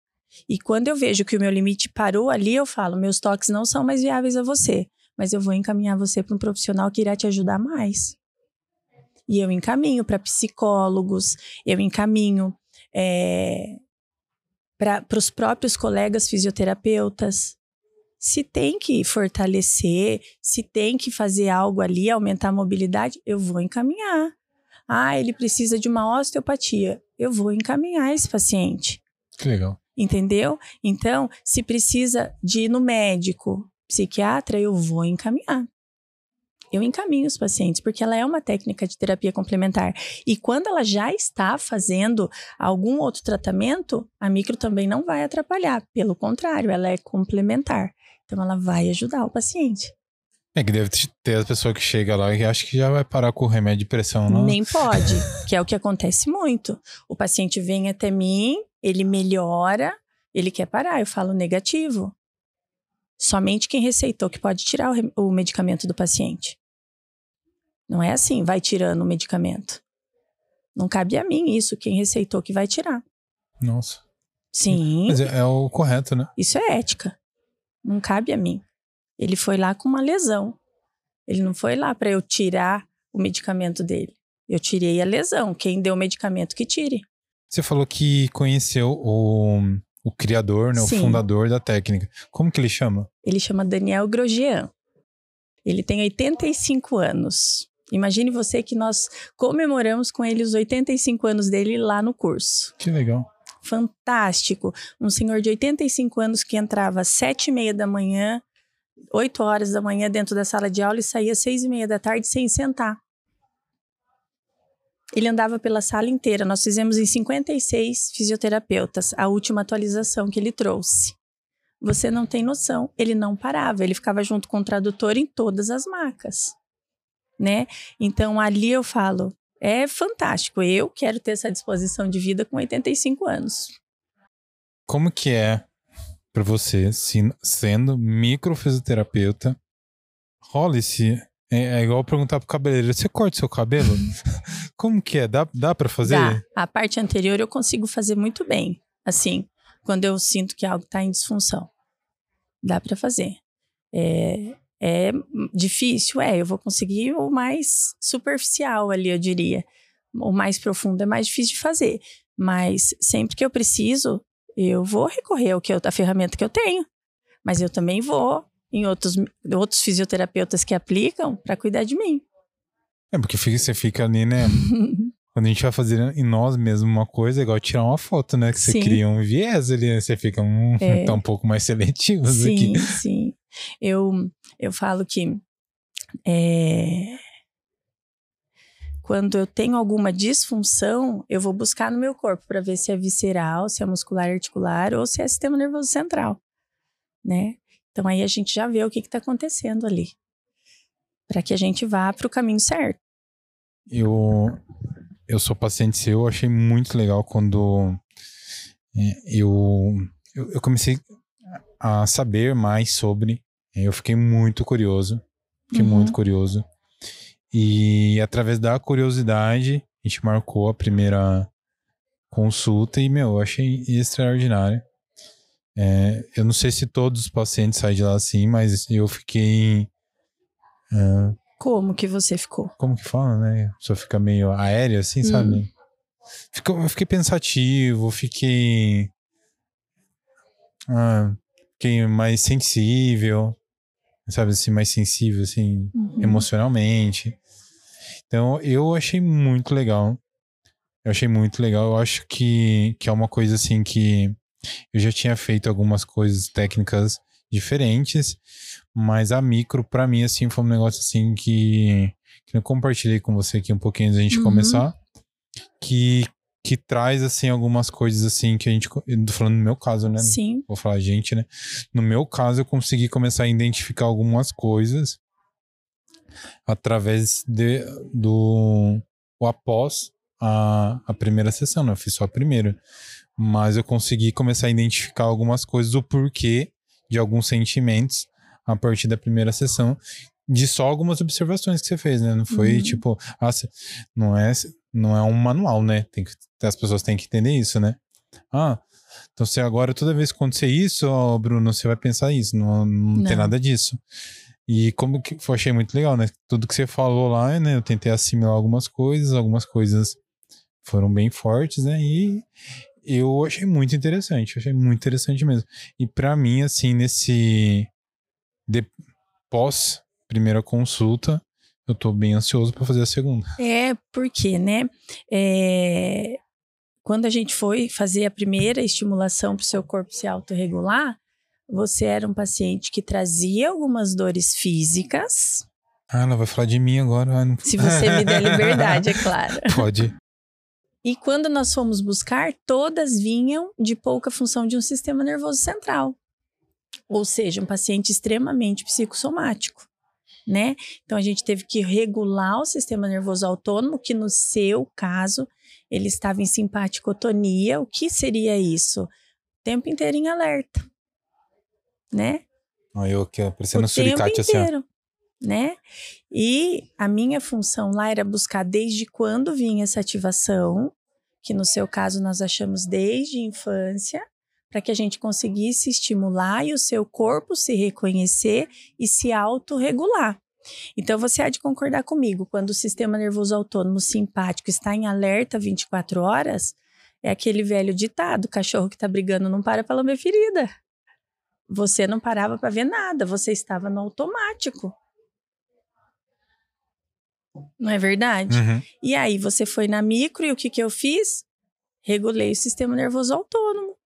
E quando eu vejo que o meu limite parou ali, eu falo, meus toques não são mais viáveis a você, mas eu vou encaminhar você para um profissional que irá te ajudar mais. E eu encaminho para psicólogos, eu encaminho para os próprios colegas fisioterapeutas. Se tem que fortalecer, se tem que fazer algo ali, aumentar a mobilidade, eu vou encaminhar. Ah, ele precisa de uma osteopatia. Eu vou encaminhar esse paciente. Que legal. Entendeu? Então, se precisa de ir no médico, psiquiatra, eu vou encaminhar. Eu encaminho os pacientes, porque ela é uma técnica de terapia complementar. E quando ela já está fazendo algum outro tratamento, a micro também não vai atrapalhar. Pelo contrário, ela é complementar. Então, ela vai ajudar o paciente. É que deve ter a pessoa que chega lá e acha que já vai parar com o remédio de pressão, não? Nem pode, que é o que acontece muito. O paciente vem até mim, ele melhora, ele quer parar. Eu falo negativo. Somente quem receitou que pode tirar o, o medicamento do paciente. Não é assim, vai tirando o medicamento. Não cabe a mim isso, quem receitou que vai tirar. Nossa. Sim, Mas é, é o correto, né? isso é ética. Não cabe a mim. Ele foi lá com uma lesão. Ele não foi lá para eu tirar o medicamento dele. Eu tirei a lesão. Quem deu o medicamento que tire. Você falou que conheceu o, o criador, né? O fundador da técnica. Como que ele chama? Ele chama Daniel Grosjean. Ele tem 85 anos. Imagine você que nós comemoramos com ele os 85 anos dele lá no curso. Que legal. Fantástico. Um senhor de 85 anos que entrava às sete e meia da manhã, 8 horas da manhã dentro da sala de aula e saía às seis e meia da tarde sem sentar. Ele andava pela sala inteira. Nós fizemos em 56 fisioterapeutas, a última atualização que ele trouxe. Você não tem noção. Ele não parava, ele ficava junto com o tradutor em todas as macas, né? Então ali eu falo, é fantástico. Eu quero ter essa disposição de vida com 85 anos. Como que é pra você, se- sendo microfisioterapeuta, rola esse... É, é igual perguntar pro cabeleireiro, você corta seu cabelo? Como que é? Dá, dá pra fazer? Dá. A parte anterior eu consigo fazer muito bem, assim, quando eu sinto que algo está em disfunção. Dá para fazer. É, é difícil, é. Eu vou conseguir o mais superficial ali, eu diria. O mais profundo é mais difícil de fazer. Mas sempre que eu preciso, eu vou recorrer ao que eu, à ferramenta que eu tenho. Mas eu também vou em outros, outros fisioterapeutas que aplicam para cuidar de mim. É, porque você fica ali, né? Quando a gente vai fazer em nós mesmos uma coisa, é igual tirar uma foto, né? Que você sim. cria um viés ali, né? você fica um, é. tá um pouco mais seletivo sim, aqui. Sim, sim. Eu, eu falo que é, quando eu tenho alguma disfunção, eu vou buscar no meu corpo para ver se é visceral, se é muscular articular ou se é sistema nervoso central, né? Então aí a gente já vê o que está acontecendo ali, para que a gente vá para o caminho certo. Eu eu sou paciente seu, achei muito legal quando é, eu, eu, eu comecei a saber mais sobre, eu fiquei muito curioso, fiquei uhum. muito curioso. E através da curiosidade, a gente marcou a primeira consulta e, meu, eu achei extraordinário. É, eu não sei se todos os pacientes saem de lá assim, mas eu fiquei. Uh, como que você ficou? Como que fala, né? Só fica meio aéreo, assim, hum. sabe? Ficou, eu fiquei pensativo, fiquei. Ah, fiquei mais sensível, sabe assim, mais sensível, assim, uhum. emocionalmente. Então, eu achei muito legal. Eu achei muito legal. Eu acho que, que é uma coisa, assim, que eu já tinha feito algumas coisas técnicas diferentes, mas a micro, para mim, assim, foi um negócio assim que, que eu compartilhei com você aqui um pouquinho antes da gente uhum. começar. Que, que traz, assim, algumas coisas, assim, que a gente. Eu tô falando no meu caso, né? Sim. Vou falar gente, né? No meu caso, eu consegui começar a identificar algumas coisas através de, do o após a, a primeira sessão, né? Eu fiz só a primeira. Mas eu consegui começar a identificar algumas coisas, o porquê de alguns sentimentos a partir da primeira sessão, de só algumas observações que você fez, né? Não foi uhum. tipo, ah, não é, não é um manual, né? Tem que, as pessoas têm que entender isso, né? Ah, então você agora, toda vez que acontecer isso, ó, Bruno, você vai pensar isso, não, não, não. tem nada disso. E como que eu achei muito legal, né? Tudo que você falou lá, né? Eu tentei assimilar algumas coisas, algumas coisas foram bem fortes, né? E, eu achei muito interessante, achei muito interessante mesmo. E para mim, assim, nesse de, pós primeira consulta, eu tô bem ansioso para fazer a segunda. É, porque, né? É, quando a gente foi fazer a primeira estimulação para o seu corpo se autorregular, você era um paciente que trazia algumas dores físicas. Ah, ela vai falar de mim agora. Não... Se você me der liberdade, é claro. Pode. E quando nós fomos buscar, todas vinham de pouca função de um sistema nervoso central. Ou seja, um paciente extremamente psicossomático, né? Então a gente teve que regular o sistema nervoso autônomo, que no seu caso, ele estava em simpaticotonia. O que seria isso? O tempo inteiro em alerta, né? Ah, eu aqui, parecendo o suricate assim. Inteiro né? E a minha função lá era buscar desde quando vinha essa ativação, que no seu caso nós achamos desde a infância, para que a gente conseguisse estimular e o seu corpo se reconhecer e se autorregular. Então você há de concordar comigo, quando o sistema nervoso autônomo simpático está em alerta 24 horas, é aquele velho ditado: cachorro que está brigando não para para lamber ferida. Você não parava para ver nada, você estava no automático. Não é verdade? Uhum. E aí você foi na micro e o que, que eu fiz? Regulei o sistema nervoso autônomo.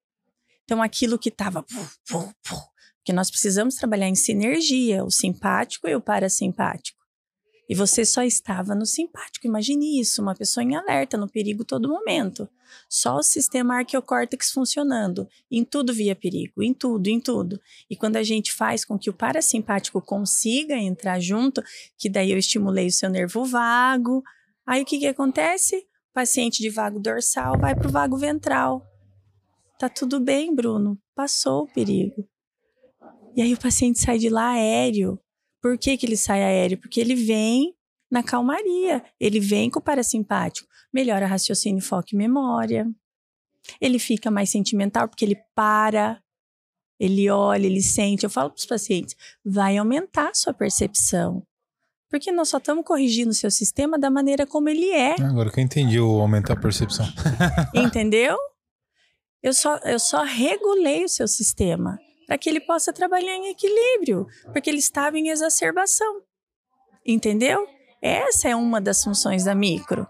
Então aquilo que estava. Porque nós precisamos trabalhar em sinergia, o simpático e o parasimpático. E você só estava no simpático. Imagine isso, uma pessoa em alerta, no perigo todo momento. Só o sistema arqueocórtex funcionando. Em tudo via perigo, em tudo, em tudo. E quando a gente faz com que o parasimpático consiga entrar junto, que daí eu estimulei o seu nervo vago, aí o que, que acontece? O paciente de vago dorsal vai para o vago ventral. Tá tudo bem, Bruno. Passou o perigo. E aí o paciente sai de lá aéreo. Por que, que ele sai aéreo? Porque ele vem na calmaria, ele vem com o parasimpático, melhora raciocínio, foco e memória. Ele fica mais sentimental porque ele para, ele olha, ele sente. Eu falo para os pacientes, vai aumentar a sua percepção. Porque nós só estamos corrigindo o seu sistema da maneira como ele é. Agora que eu entendi o aumentar a percepção. Entendeu? Eu só, eu só regulei o seu sistema para que ele possa trabalhar em equilíbrio, porque ele estava em exacerbação. Entendeu? Essa é uma das funções da micro.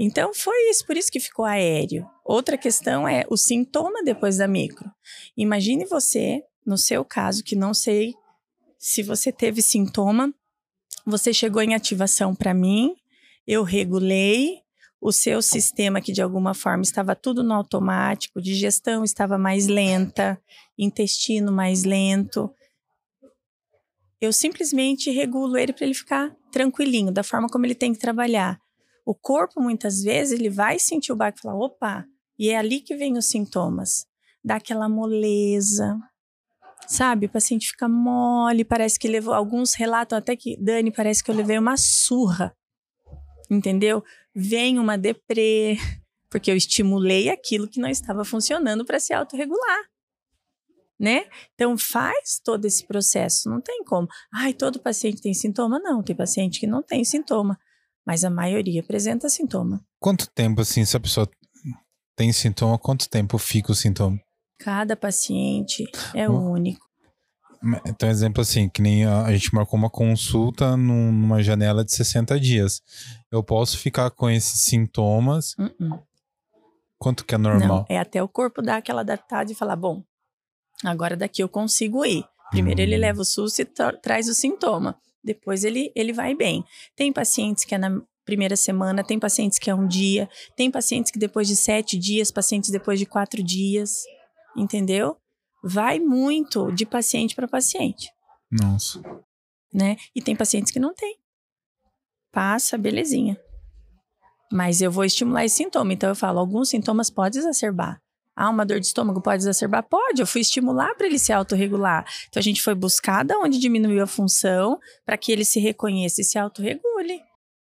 Então foi isso, por isso que ficou aéreo. Outra questão é o sintoma depois da micro. Imagine você, no seu caso, que não sei se você teve sintoma, você chegou em ativação para mim, eu regulei, o seu sistema que de alguma forma estava tudo no automático, digestão estava mais lenta, intestino mais lento. Eu simplesmente regulo ele para ele ficar tranquilinho, da forma como ele tem que trabalhar. O corpo, muitas vezes, ele vai sentir o barco e falar: opa, e é ali que vem os sintomas. Dá aquela moleza, sabe? O paciente fica mole, parece que levou. Alguns relatam até que, Dani, parece que eu levei uma surra. Entendeu? Vem uma deprê, porque eu estimulei aquilo que não estava funcionando para se autorregular. Né? Então faz todo esse processo, não tem como. Ai, todo paciente tem sintoma? Não, tem paciente que não tem sintoma mas a maioria apresenta sintoma. Quanto tempo, assim, se a pessoa tem sintoma, quanto tempo fica o sintoma? Cada paciente é hum. único. Então, exemplo assim, que nem a, gente marcou uma consulta num, numa janela de 60 dias. Eu posso ficar com esses sintomas. Uh -uh. Quanto que é normal? Não, é até o corpo dar aquela adaptada e falar: bom, agora daqui eu consigo ir. Primeiro hum. ele leva o susto e traz o sintoma depois ele, ele vai bem. Tem pacientes que é na primeira semana, tem pacientes que é um dia, tem pacientes que depois de sete dias, pacientes depois de quatro dias, entendeu? Vai muito de paciente para paciente. Nossa. Né? E tem pacientes que não tem. Passa, belezinha. Mas eu vou estimular esse sintoma. Então eu falo, alguns sintomas podem exacerbar. Ah, uma dor de estômago pode exacerbar? Pode, eu fui estimular para ele se autorregular. Então a gente foi buscar da onde diminuiu a função para que ele se reconheça e se autorregule.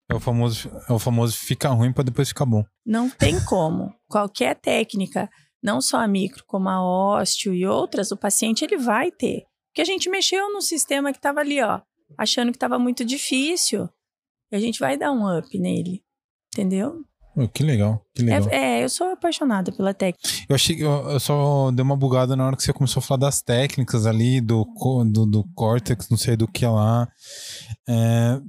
É o famoso, é o famoso fica ruim para depois ficar bom. Não tem como. Qualquer técnica, não só a micro, como a ósteo e outras, o paciente ele vai ter. Porque a gente mexeu no sistema que estava ali, ó, achando que estava muito difícil. E a gente vai dar um up nele. Entendeu? Que legal, que legal. É, é, eu sou apaixonada pela técnica. Eu achei que eu, eu, só dei uma bugada na hora que você começou a falar das técnicas ali, do, do, do córtex, não sei do que lá. É,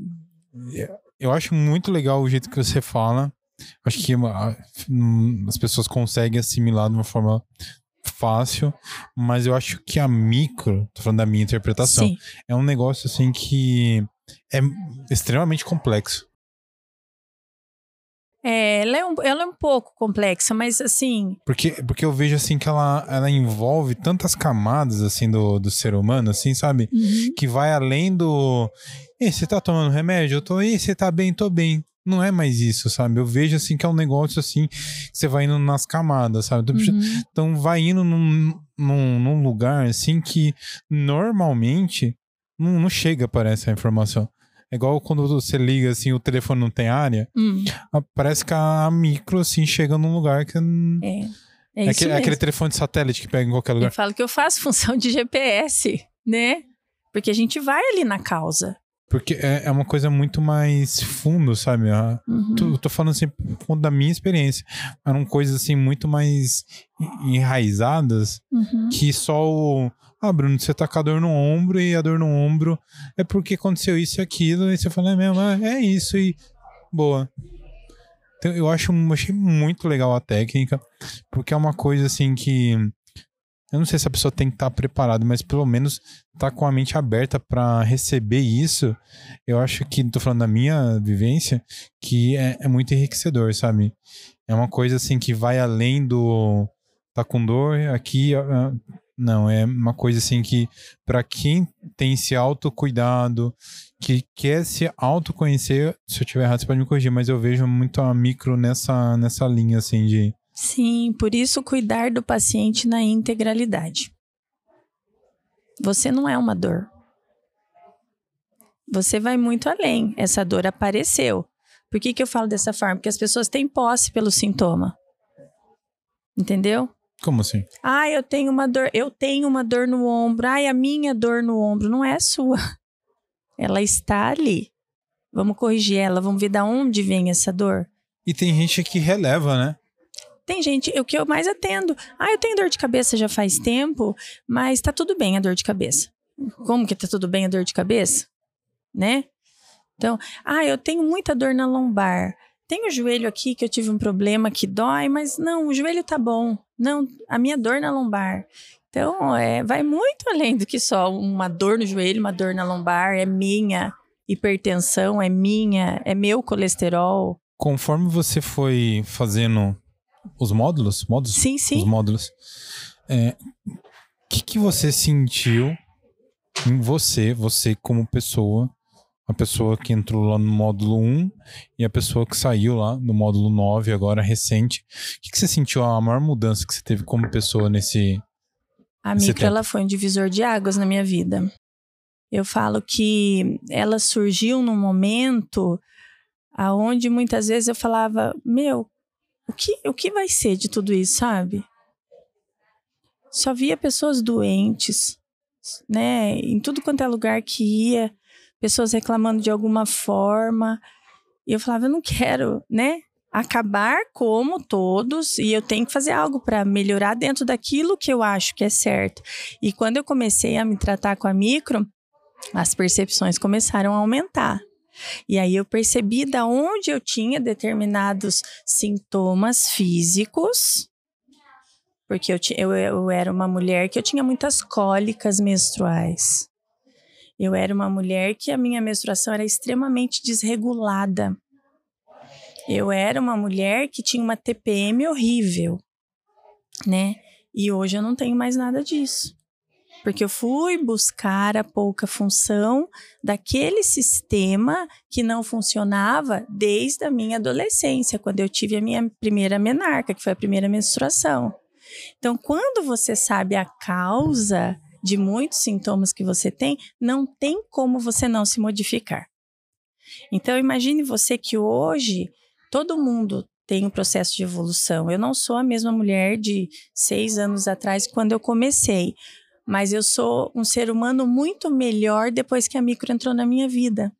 eu acho muito legal o jeito que você fala. Acho que as pessoas conseguem assimilar de uma forma fácil, mas eu acho que a micro, tô falando da minha interpretação, Sim. é um negócio assim que é extremamente complexo. É, ela é, um, ela é um pouco complexa, mas assim. Porque, porque eu vejo assim que ela, ela envolve tantas camadas assim do, do ser humano, assim, sabe? Uhum. Que vai além do. E você tá tomando remédio? Eu tô. E você tá bem? Tô bem. Não é mais isso, sabe? Eu vejo assim que é um negócio assim que você vai indo nas camadas, sabe? Então, uhum. Então vai indo num, num, num lugar assim que normalmente não, não chega para essa informação. É igual quando você liga assim, o telefone não tem área. Hum. Parece que a micro assim chega num lugar que. É. É, é, aquele, é aquele telefone de satélite que pega em qualquer lugar. Eu falo que eu faço função de GPS, né? Porque a gente vai ali na causa. Porque é, é uma coisa muito mais fundo, sabe? Uhum. Tô, tô, falando assim, da minha experiência. Eram coisas assim muito mais enraizadas uhum. que só o ah, Bruno, você tá com a dor no ombro e a dor no ombro é porque aconteceu isso e aquilo. E você fala, é mesmo, ah, é isso e boa. Então, eu acho, achei muito legal a técnica, porque é uma coisa assim que. Eu não sei se a pessoa tem que estar tá preparada, mas pelo menos tá com a mente aberta para receber isso. Eu acho que, tô falando da minha vivência, que é, é muito enriquecedor, sabe? É uma coisa assim que vai além do tá com dor, aqui não, é uma coisa assim que, para quem tem esse autocuidado, que quer se autoconhecer, se eu tiver errado, você pode me corrigir, mas eu vejo muito a micro nessa, nessa linha, assim, de. Sim, por isso cuidar do paciente na integralidade. Você não é uma dor. Você vai muito além. Essa dor apareceu. Por que, que eu falo dessa forma? Porque as pessoas têm posse pelo sintoma. Entendeu? Como assim? Ah, eu tenho uma dor, eu tenho uma dor no ombro. Ai, a minha dor no ombro não é sua. Ela está ali. Vamos corrigir ela, vamos ver da onde vem essa dor. E tem gente que releva, né? Tem gente, o que eu mais atendo, ah, eu tenho dor de cabeça já faz tempo, mas tá tudo bem a dor de cabeça. Como que tá tudo bem a dor de cabeça? Né? Então, ah, eu tenho muita dor na lombar. Tem o joelho aqui que eu tive um problema que dói, mas não, o joelho tá bom. Não, a minha dor na lombar. Então, é, vai muito além do que só uma dor no joelho, uma dor na lombar, é minha hipertensão, é minha, é meu colesterol. Conforme você foi fazendo os módulos, módulos? Sim, sim. Os módulos. O é, que, que você sentiu em você, você como pessoa, a pessoa que entrou lá no módulo 1 e a pessoa que saiu lá no módulo 9, agora recente. O que, que você sentiu a maior mudança que você teve como pessoa nesse. A micro, ela foi um divisor de águas na minha vida. Eu falo que ela surgiu num momento aonde muitas vezes eu falava, meu, o que, o que vai ser de tudo isso, sabe? Só via pessoas doentes, né? Em tudo quanto é lugar que ia, pessoas reclamando de alguma forma. E eu falava, eu não quero, né? Acabar como todos e eu tenho que fazer algo para melhorar dentro daquilo que eu acho que é certo. E quando eu comecei a me tratar com a micro, as percepções começaram a aumentar. E aí eu percebi da onde eu tinha determinados sintomas físicos, porque eu, eu, eu era uma mulher que eu tinha muitas cólicas menstruais. Eu era uma mulher que a minha menstruação era extremamente desregulada. Eu era uma mulher que tinha uma TPM horrível, né? E hoje eu não tenho mais nada disso porque eu fui buscar a pouca função daquele sistema que não funcionava desde a minha adolescência, quando eu tive a minha primeira menarca, que foi a primeira menstruação. Então, quando você sabe a causa de muitos sintomas que você tem, não tem como você não se modificar. Então, imagine você que hoje todo mundo tem um processo de evolução. Eu não sou a mesma mulher de seis anos atrás, quando eu comecei mas eu sou um ser humano muito melhor depois que a micro entrou na minha vida.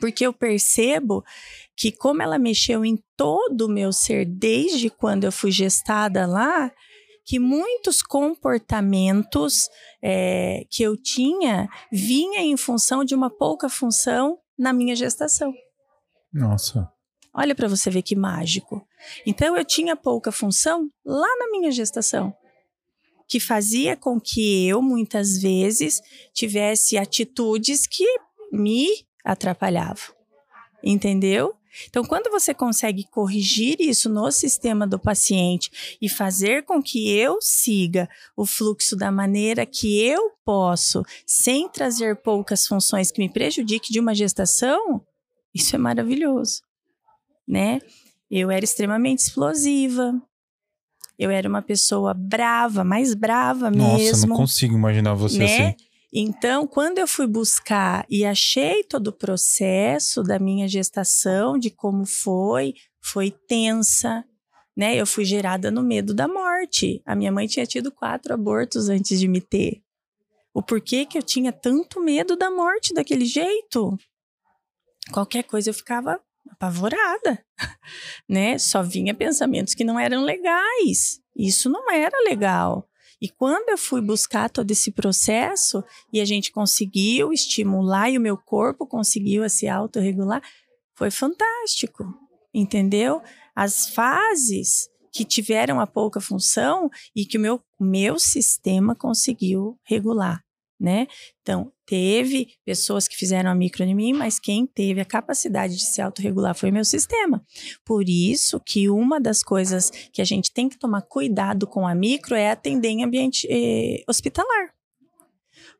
Porque eu percebo que, como ela mexeu em todo o meu ser desde quando eu fui gestada lá, que muitos comportamentos é, que eu tinha vinha em função de uma pouca função na minha gestação. Nossa. Olha para você ver que mágico. Então eu tinha pouca função lá na minha gestação que fazia com que eu, muitas vezes, tivesse atitudes que me atrapalhavam. Entendeu? Então, quando você consegue corrigir isso no sistema do paciente e fazer com que eu siga o fluxo da maneira que eu posso, sem trazer poucas funções que me prejudiquem de uma gestação, isso é maravilhoso, né? Eu era extremamente explosiva, eu era uma pessoa brava, mais brava Nossa, mesmo. Nossa, não consigo imaginar você né? assim. Então, quando eu fui buscar e achei todo o processo da minha gestação, de como foi, foi tensa, né? Eu fui gerada no medo da morte. A minha mãe tinha tido quatro abortos antes de me ter. O porquê que eu tinha tanto medo da morte daquele jeito? Qualquer coisa eu ficava apavorada, né? Só vinha pensamentos que não eram legais. Isso não era legal. E quando eu fui buscar todo esse processo e a gente conseguiu estimular e o meu corpo conseguiu se autorregular, foi fantástico, entendeu? As fases que tiveram a pouca função e que o meu, meu sistema conseguiu regular né? Então, teve pessoas que fizeram a micro em mim, mas quem teve a capacidade de se autorregular foi o meu sistema. Por isso que uma das coisas que a gente tem que tomar cuidado com a micro é atender em ambiente eh, hospitalar.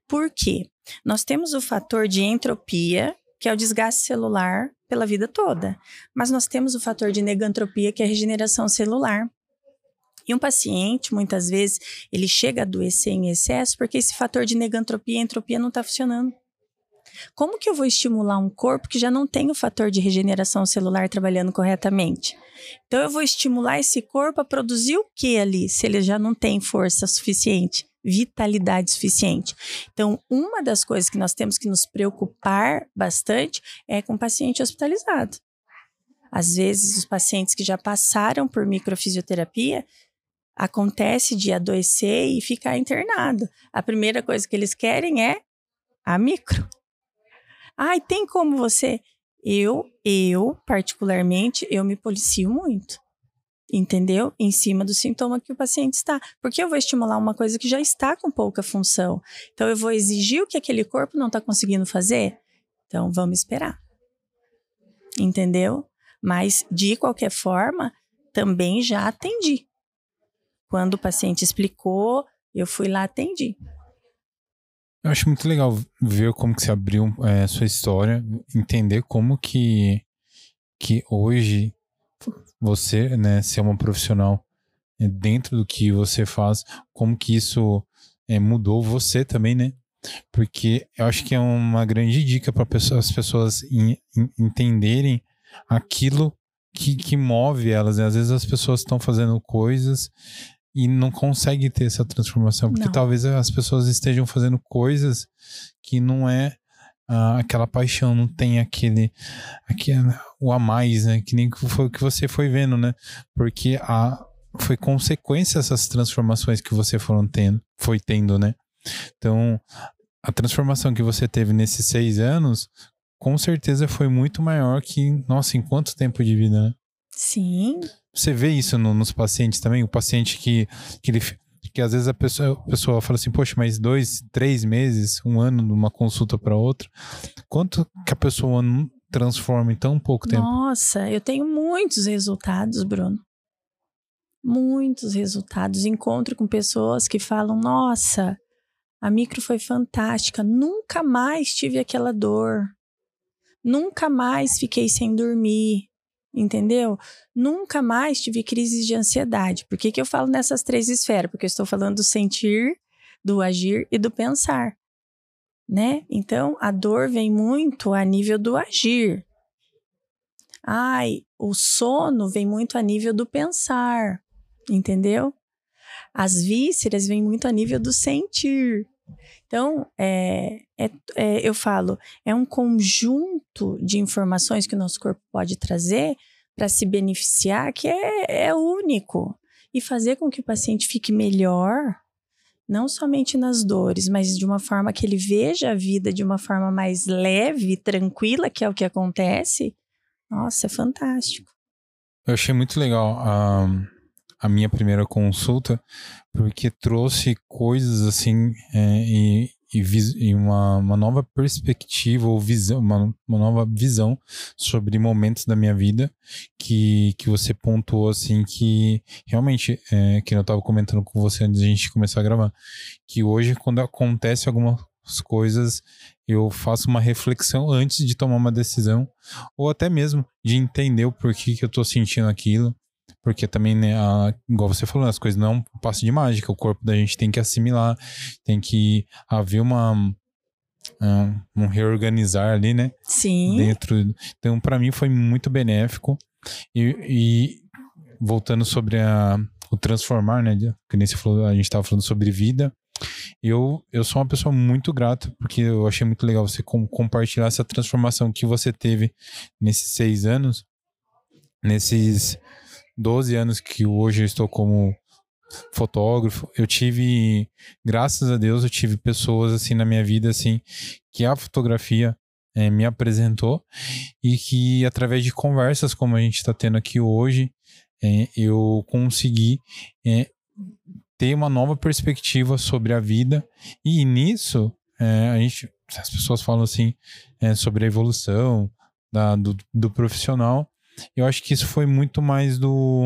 Por quê? Nós temos o fator de entropia, que é o desgaste celular pela vida toda. Mas nós temos o fator de negantropia, que é a regeneração celular. E um paciente, muitas vezes, ele chega a adoecer em excesso porque esse fator de negantropia e entropia não está funcionando. Como que eu vou estimular um corpo que já não tem o fator de regeneração celular trabalhando corretamente? Então eu vou estimular esse corpo a produzir o que ali, se ele já não tem força suficiente, vitalidade suficiente. Então, uma das coisas que nós temos que nos preocupar bastante é com o paciente hospitalizado. Às vezes, os pacientes que já passaram por microfisioterapia acontece de adoecer e ficar internado. A primeira coisa que eles querem é a micro. Ai, tem como você? Eu, eu, particularmente, eu me policio muito. Entendeu? Em cima do sintoma que o paciente está. Porque eu vou estimular uma coisa que já está com pouca função. Então, eu vou exigir o que aquele corpo não está conseguindo fazer? Então, vamos esperar. Entendeu? Mas, de qualquer forma, também já atendi. Quando o paciente explicou, eu fui lá atendi. Eu acho muito legal ver como que se abriu é, sua história, entender como que, que hoje você, né, ser uma profissional é, dentro do que você faz, como que isso é, mudou você também, né? Porque eu acho que é uma grande dica para pessoa, as pessoas in, in, entenderem aquilo que, que move elas. Né? Às vezes as pessoas estão fazendo coisas e não consegue ter essa transformação, porque não. talvez as pessoas estejam fazendo coisas que não é ah, aquela paixão, não tem aquele, aquele o a mais, né? Que nem foi o que você foi vendo, né? Porque a foi consequência essas transformações que você foram tendo, foi tendo, né? Então, a transformação que você teve nesses seis anos, com certeza foi muito maior que, nossa, em quanto tempo de vida, né? Sim. Você vê isso no, nos pacientes também? O paciente que, que ele que às vezes a pessoa, a pessoa fala assim, poxa, mas dois, três meses, um ano de uma consulta para outra, quanto que a pessoa transforma em tão pouco tempo? Nossa, eu tenho muitos resultados, Bruno. Muitos resultados. Encontro com pessoas que falam, nossa, a micro foi fantástica, nunca mais tive aquela dor, nunca mais fiquei sem dormir, entendeu? Nunca mais tive crises de ansiedade. Por que, que eu falo nessas três esferas? Porque eu estou falando do sentir, do agir e do pensar, né? Então, a dor vem muito a nível do agir. Ai, o sono vem muito a nível do pensar, entendeu? As vísceras vêm muito a nível do sentir. Então, é, é, é, eu falo, é um conjunto de informações que o nosso corpo pode trazer para se beneficiar que é, é único. E fazer com que o paciente fique melhor, não somente nas dores, mas de uma forma que ele veja a vida de uma forma mais leve, tranquila, que é o que acontece. Nossa, é fantástico. Eu achei muito legal a, a minha primeira consulta, porque trouxe coisas assim é, e, e, e uma, uma, nova perspectiva ou visão, uma, uma, nova visão sobre momentos da minha vida que, que você pontuou assim que realmente, é, que eu estava comentando com você antes de a gente começar a gravar, que hoje quando acontece algumas coisas eu faço uma reflexão antes de tomar uma decisão ou até mesmo de entender o porquê que eu estou sentindo aquilo porque também, né, a, igual você falou, as coisas não é passo de mágica. O corpo da gente tem que assimilar, tem que haver uma. Um, um reorganizar ali, né? Sim. Dentro. Então, para mim, foi muito benéfico. E, e voltando sobre a, o transformar, né? Que nem você falou, a gente estava falando sobre vida. Eu, eu sou uma pessoa muito grata, porque eu achei muito legal você com, compartilhar essa transformação que você teve nesses seis anos, nesses 12 anos que hoje eu estou como fotógrafo, eu tive, graças a Deus, eu tive pessoas assim na minha vida assim que a fotografia é, me apresentou e que através de conversas como a gente está tendo aqui hoje, é, eu consegui é, ter uma nova perspectiva sobre a vida e nisso a gente, as pessoas falam assim sobre a evolução da, do, do profissional eu acho que isso foi muito mais do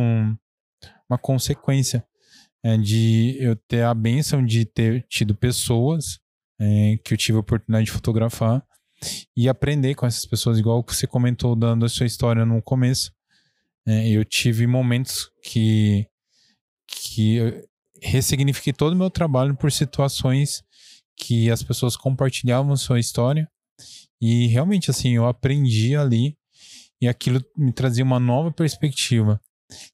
uma consequência é, de eu ter a benção de ter tido pessoas é, que eu tive a oportunidade de fotografar e aprender com essas pessoas, igual que você comentou dando a sua história no começo. É, eu tive momentos que, que ressignifiquei todo o meu trabalho por situações que as pessoas compartilhavam sua história e realmente assim eu aprendi ali e aquilo me trazia uma nova perspectiva.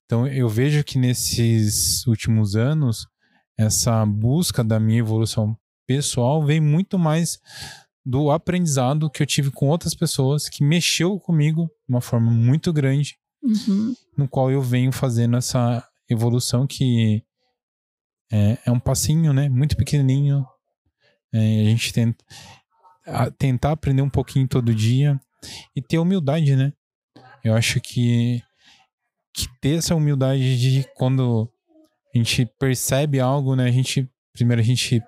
Então eu vejo que nesses últimos anos essa busca da minha evolução pessoal vem muito mais do aprendizado que eu tive com outras pessoas que mexeu comigo de uma forma muito grande, Uhum. no qual eu venho fazendo essa evolução que é, é um passinho, né? Muito pequenininho. É, a gente tenta a- tentar aprender um pouquinho todo dia e ter humildade, né? Eu acho que, que ter essa humildade de quando a gente percebe algo, né? A gente primeiro a gente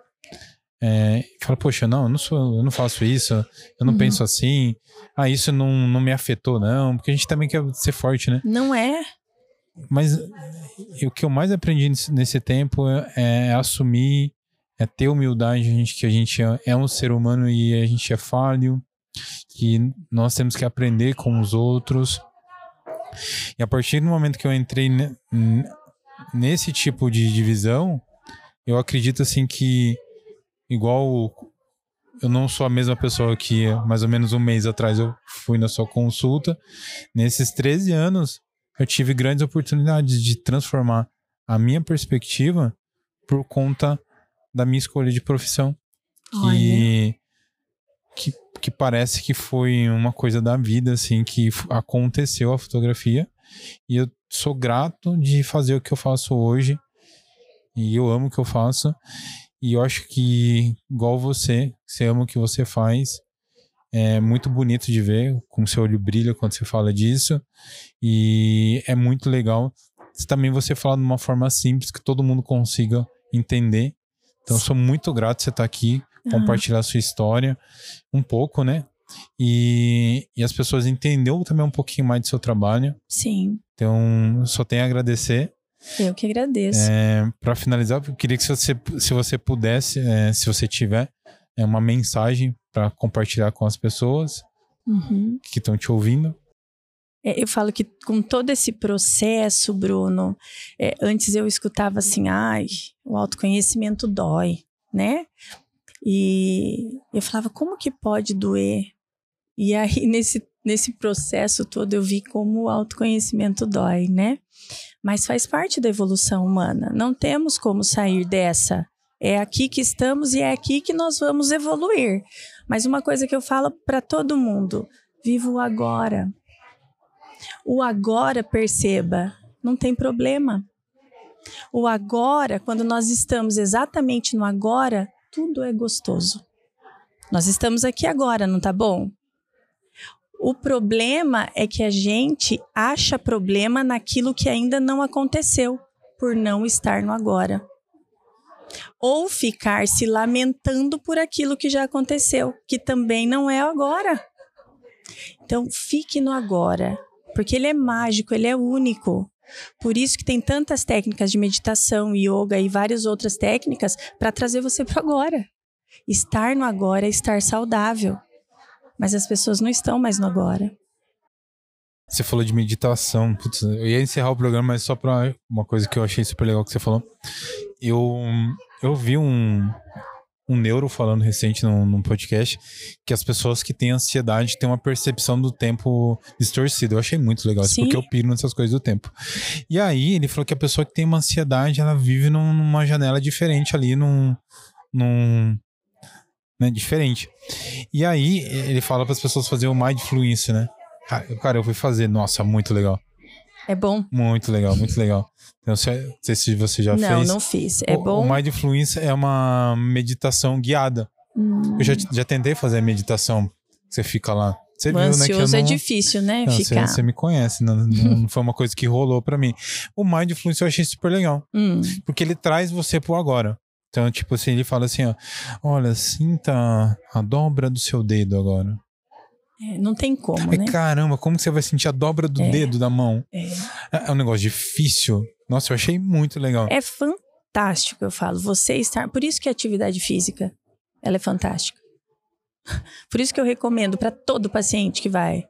é, fala, poxa, não, eu não sou, eu não faço isso, eu não Uhum. penso assim, ah, isso não, não me afetou, não, porque a gente também quer ser forte, né? Não é? Mas o que eu mais aprendi nesse, nesse tempo é, é assumir, é ter humildade, a gente, que a gente é, é um ser humano e a gente é falho, que nós temos que aprender com os outros. E a partir do momento que eu entrei nesse tipo de divisão, eu acredito assim que igual eu não sou a mesma pessoa que mais ou menos um mês atrás eu fui na sua consulta, nesses 13 anos eu tive grandes oportunidades de transformar a minha perspectiva por conta da minha escolha de profissão. Que, que, que parece que foi uma coisa da vida, assim, que aconteceu a fotografia. E eu sou grato de fazer o que eu faço hoje. E eu amo o que eu faço. E eu acho que, igual você, você ama o que você faz. É muito bonito de ver como seu olho brilha quando você fala disso. E é muito legal também você falar de uma forma simples que todo mundo consiga entender. Então, sou muito grato de você estar aqui, compartilhar a sua história um pouco, né? E, e as pessoas entenderam também um pouquinho mais do seu trabalho. Sim, Então, só tenho a agradecer. eu que agradeço. É, para finalizar, eu queria que se você, se você pudesse, é, se você tiver, é, uma mensagem para compartilhar com as pessoas Uhum. que estão te ouvindo. É, eu falo que com todo esse processo, Bruno, é, antes eu escutava assim, ai, o autoconhecimento dói, né? E eu falava, como que pode doer? E aí, nesse, nesse processo todo, eu vi como o autoconhecimento dói, né? Mas faz parte da evolução humana. Não temos como sair dessa. É aqui que estamos e é aqui que nós vamos evoluir. Mas uma coisa que eu falo para todo mundo: viva o agora. O agora, perceba, não tem problema. O agora, quando nós estamos exatamente no agora, tudo é gostoso. Nós estamos aqui agora, não tá bom? O problema é que a gente acha problema naquilo que ainda não aconteceu, por não estar no agora. Ou ficar se lamentando por aquilo que já aconteceu, que também não é agora. Então, fique no agora, porque ele é mágico, ele é único. Por isso que tem tantas técnicas de meditação, yoga e várias outras técnicas para trazer você para agora. Estar no agora é estar saudável. Mas as pessoas não estão mais no agora. Você falou de meditação. Putz, eu ia encerrar o programa, mas só pra uma coisa que eu achei super legal que você falou. Eu, eu vi um, um neuro falando recente num, num podcast que as pessoas que têm ansiedade têm uma percepção do tempo distorcida. Eu achei muito legal isso, Sim. porque eu piro nessas coisas do tempo. E aí ele falou que a pessoa que tem uma ansiedade, ela vive num- numa janela diferente ali, num. num né, diferente. E aí ele fala para as pessoas fazerem o mindfulness, né? Eu- Cara, eu fui fazer, nossa, muito legal. É bom? Muito legal, muito legal. Então, se- não sei se você já não, fez. não fiz. É o, bom? O Mindfulness é uma meditação guiada. Hum, Eu já, já tentei fazer meditação. Você fica lá. Você o viu, né? Que eu ansioso não, é difícil, né? não, você, Ficar. você me conhece, não, não, não foi uma coisa que rolou pra mim. O Mindfulness eu achei super legal, Hum, porque ele traz você pro agora. Então, tipo assim, ele fala assim, ó, olha, sinta a dobra do seu dedo agora. É, não tem como, Ai, né? caramba, como você vai sentir a dobra do É. dedo da mão? É. É, é um negócio difícil. Nossa, eu achei muito legal. É fantástico, eu falo. Você estar. Por isso que a atividade física ela é fantástica. Por isso que eu recomendo para todo paciente que vai.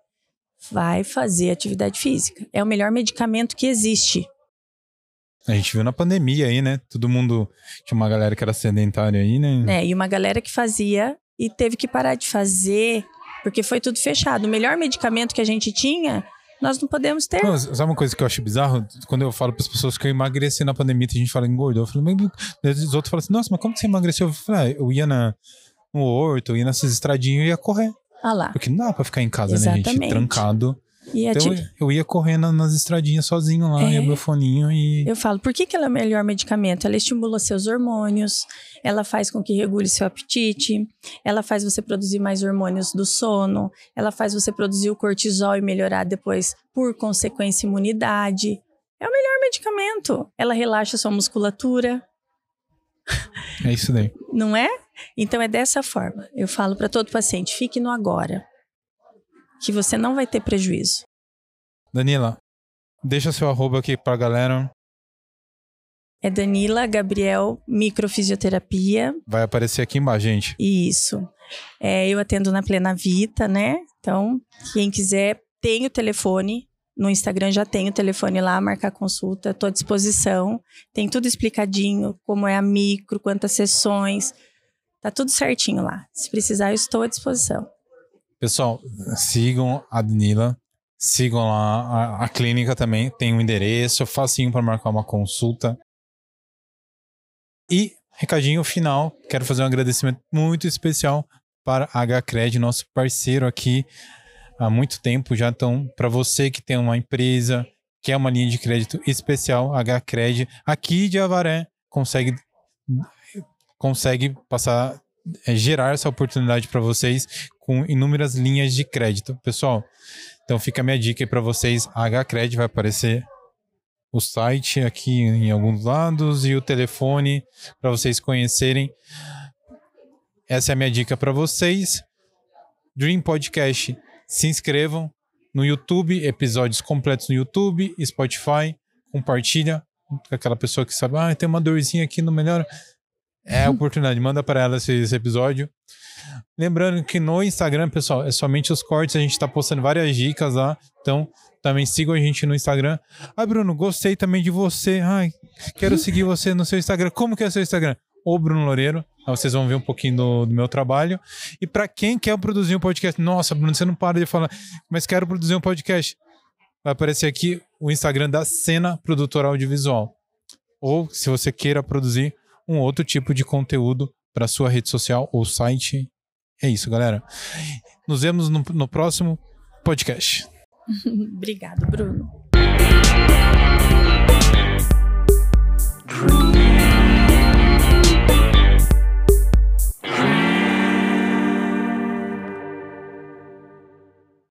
Vai fazer atividade física. É o melhor medicamento que existe. A gente viu na pandemia aí, né? Todo mundo. Tinha uma galera que era sedentária aí, né? né? E uma galera que fazia e teve que parar de fazer porque foi tudo fechado. O melhor medicamento que a gente tinha, nós não podemos ter. Não, sabe uma coisa que eu acho bizarro? Quando eu falo para as pessoas que eu emagreci na pandemia, tem gente fala engordou. Eu falo, mas os outros falam assim, nossa, mas como que você emagreceu? Eu falei, ah, eu ia na, no horto, ir nessas estradinhas e ia correr. Ah lá. Porque não dá pra ficar em casa, né, gente? Exatamente. Trancado. E a Então ti- eu ia correndo nas estradinhas sozinho lá, É. ia meu foninho e. Eu falo, por que, que ela é o melhor medicamento? Ela estimula seus hormônios, ela faz com que regule seu apetite, ela faz você produzir mais hormônios do sono, ela faz você produzir o cortisol e melhorar depois, por consequência, a imunidade. É o melhor medicamento. Ela relaxa sua musculatura, É isso daí. não é? Então é dessa forma. Eu falo para todo paciente, fique no agora, que você não vai ter prejuízo. Danila, deixa seu arroba aqui pra galera. É Danila Gabriel Microfisioterapia. Vai aparecer aqui embaixo, gente. Isso. É, eu atendo na Plena Vita, né? Então, quem quiser, tem o telefone. No Instagram já tem o telefone lá, marcar consulta, estou à disposição. Tem tudo explicadinho, como é a micro, quantas sessões. Tá tudo certinho lá. Se precisar, eu estou à disposição. Pessoal, sigam a Danila. Sigam lá a, a clínica também. Tem um endereço, facinho para marcar uma consulta. E, recadinho final, quero fazer um agradecimento muito especial para a HCred, nosso parceiro aqui há muito tempo já. Então, para você que tem uma empresa, quer uma linha de crédito especial, HCred, aqui de Avaré, consegue, consegue passar, é, gerar essa oportunidade para vocês com inúmeras linhas de crédito. Pessoal, então fica a minha dica aí para vocês. HCred vai aparecer o site aqui em alguns lados e o telefone para vocês conhecerem. Essa é a minha dica para vocês. Dream Podcast, se inscrevam no YouTube, episódios completos no YouTube, Spotify, compartilha com aquela pessoa que sabe, ah, tem uma dorzinha aqui no melhor. É a oportunidade, manda para ela esse episódio. Lembrando que no Instagram, pessoal, é somente os cortes, a gente está postando várias dicas lá. Então, também sigam a gente no Instagram. Ah, Bruno, gostei também de você. Ai, quero seguir você no seu Instagram. Como que é o seu Instagram? O Bruno Loureiro. Aí vocês vão ver um pouquinho do, do meu trabalho. E para quem quer produzir um podcast, nossa, Bruno, você não para de falar, mas quero produzir um podcast. Vai aparecer aqui o Instagram da Cena Produtora Audiovisual. Ou se você queira produzir um outro tipo de conteúdo para sua rede social ou site. É isso, galera. Nos vemos no, no próximo podcast. Obrigado, Bruno. Dream.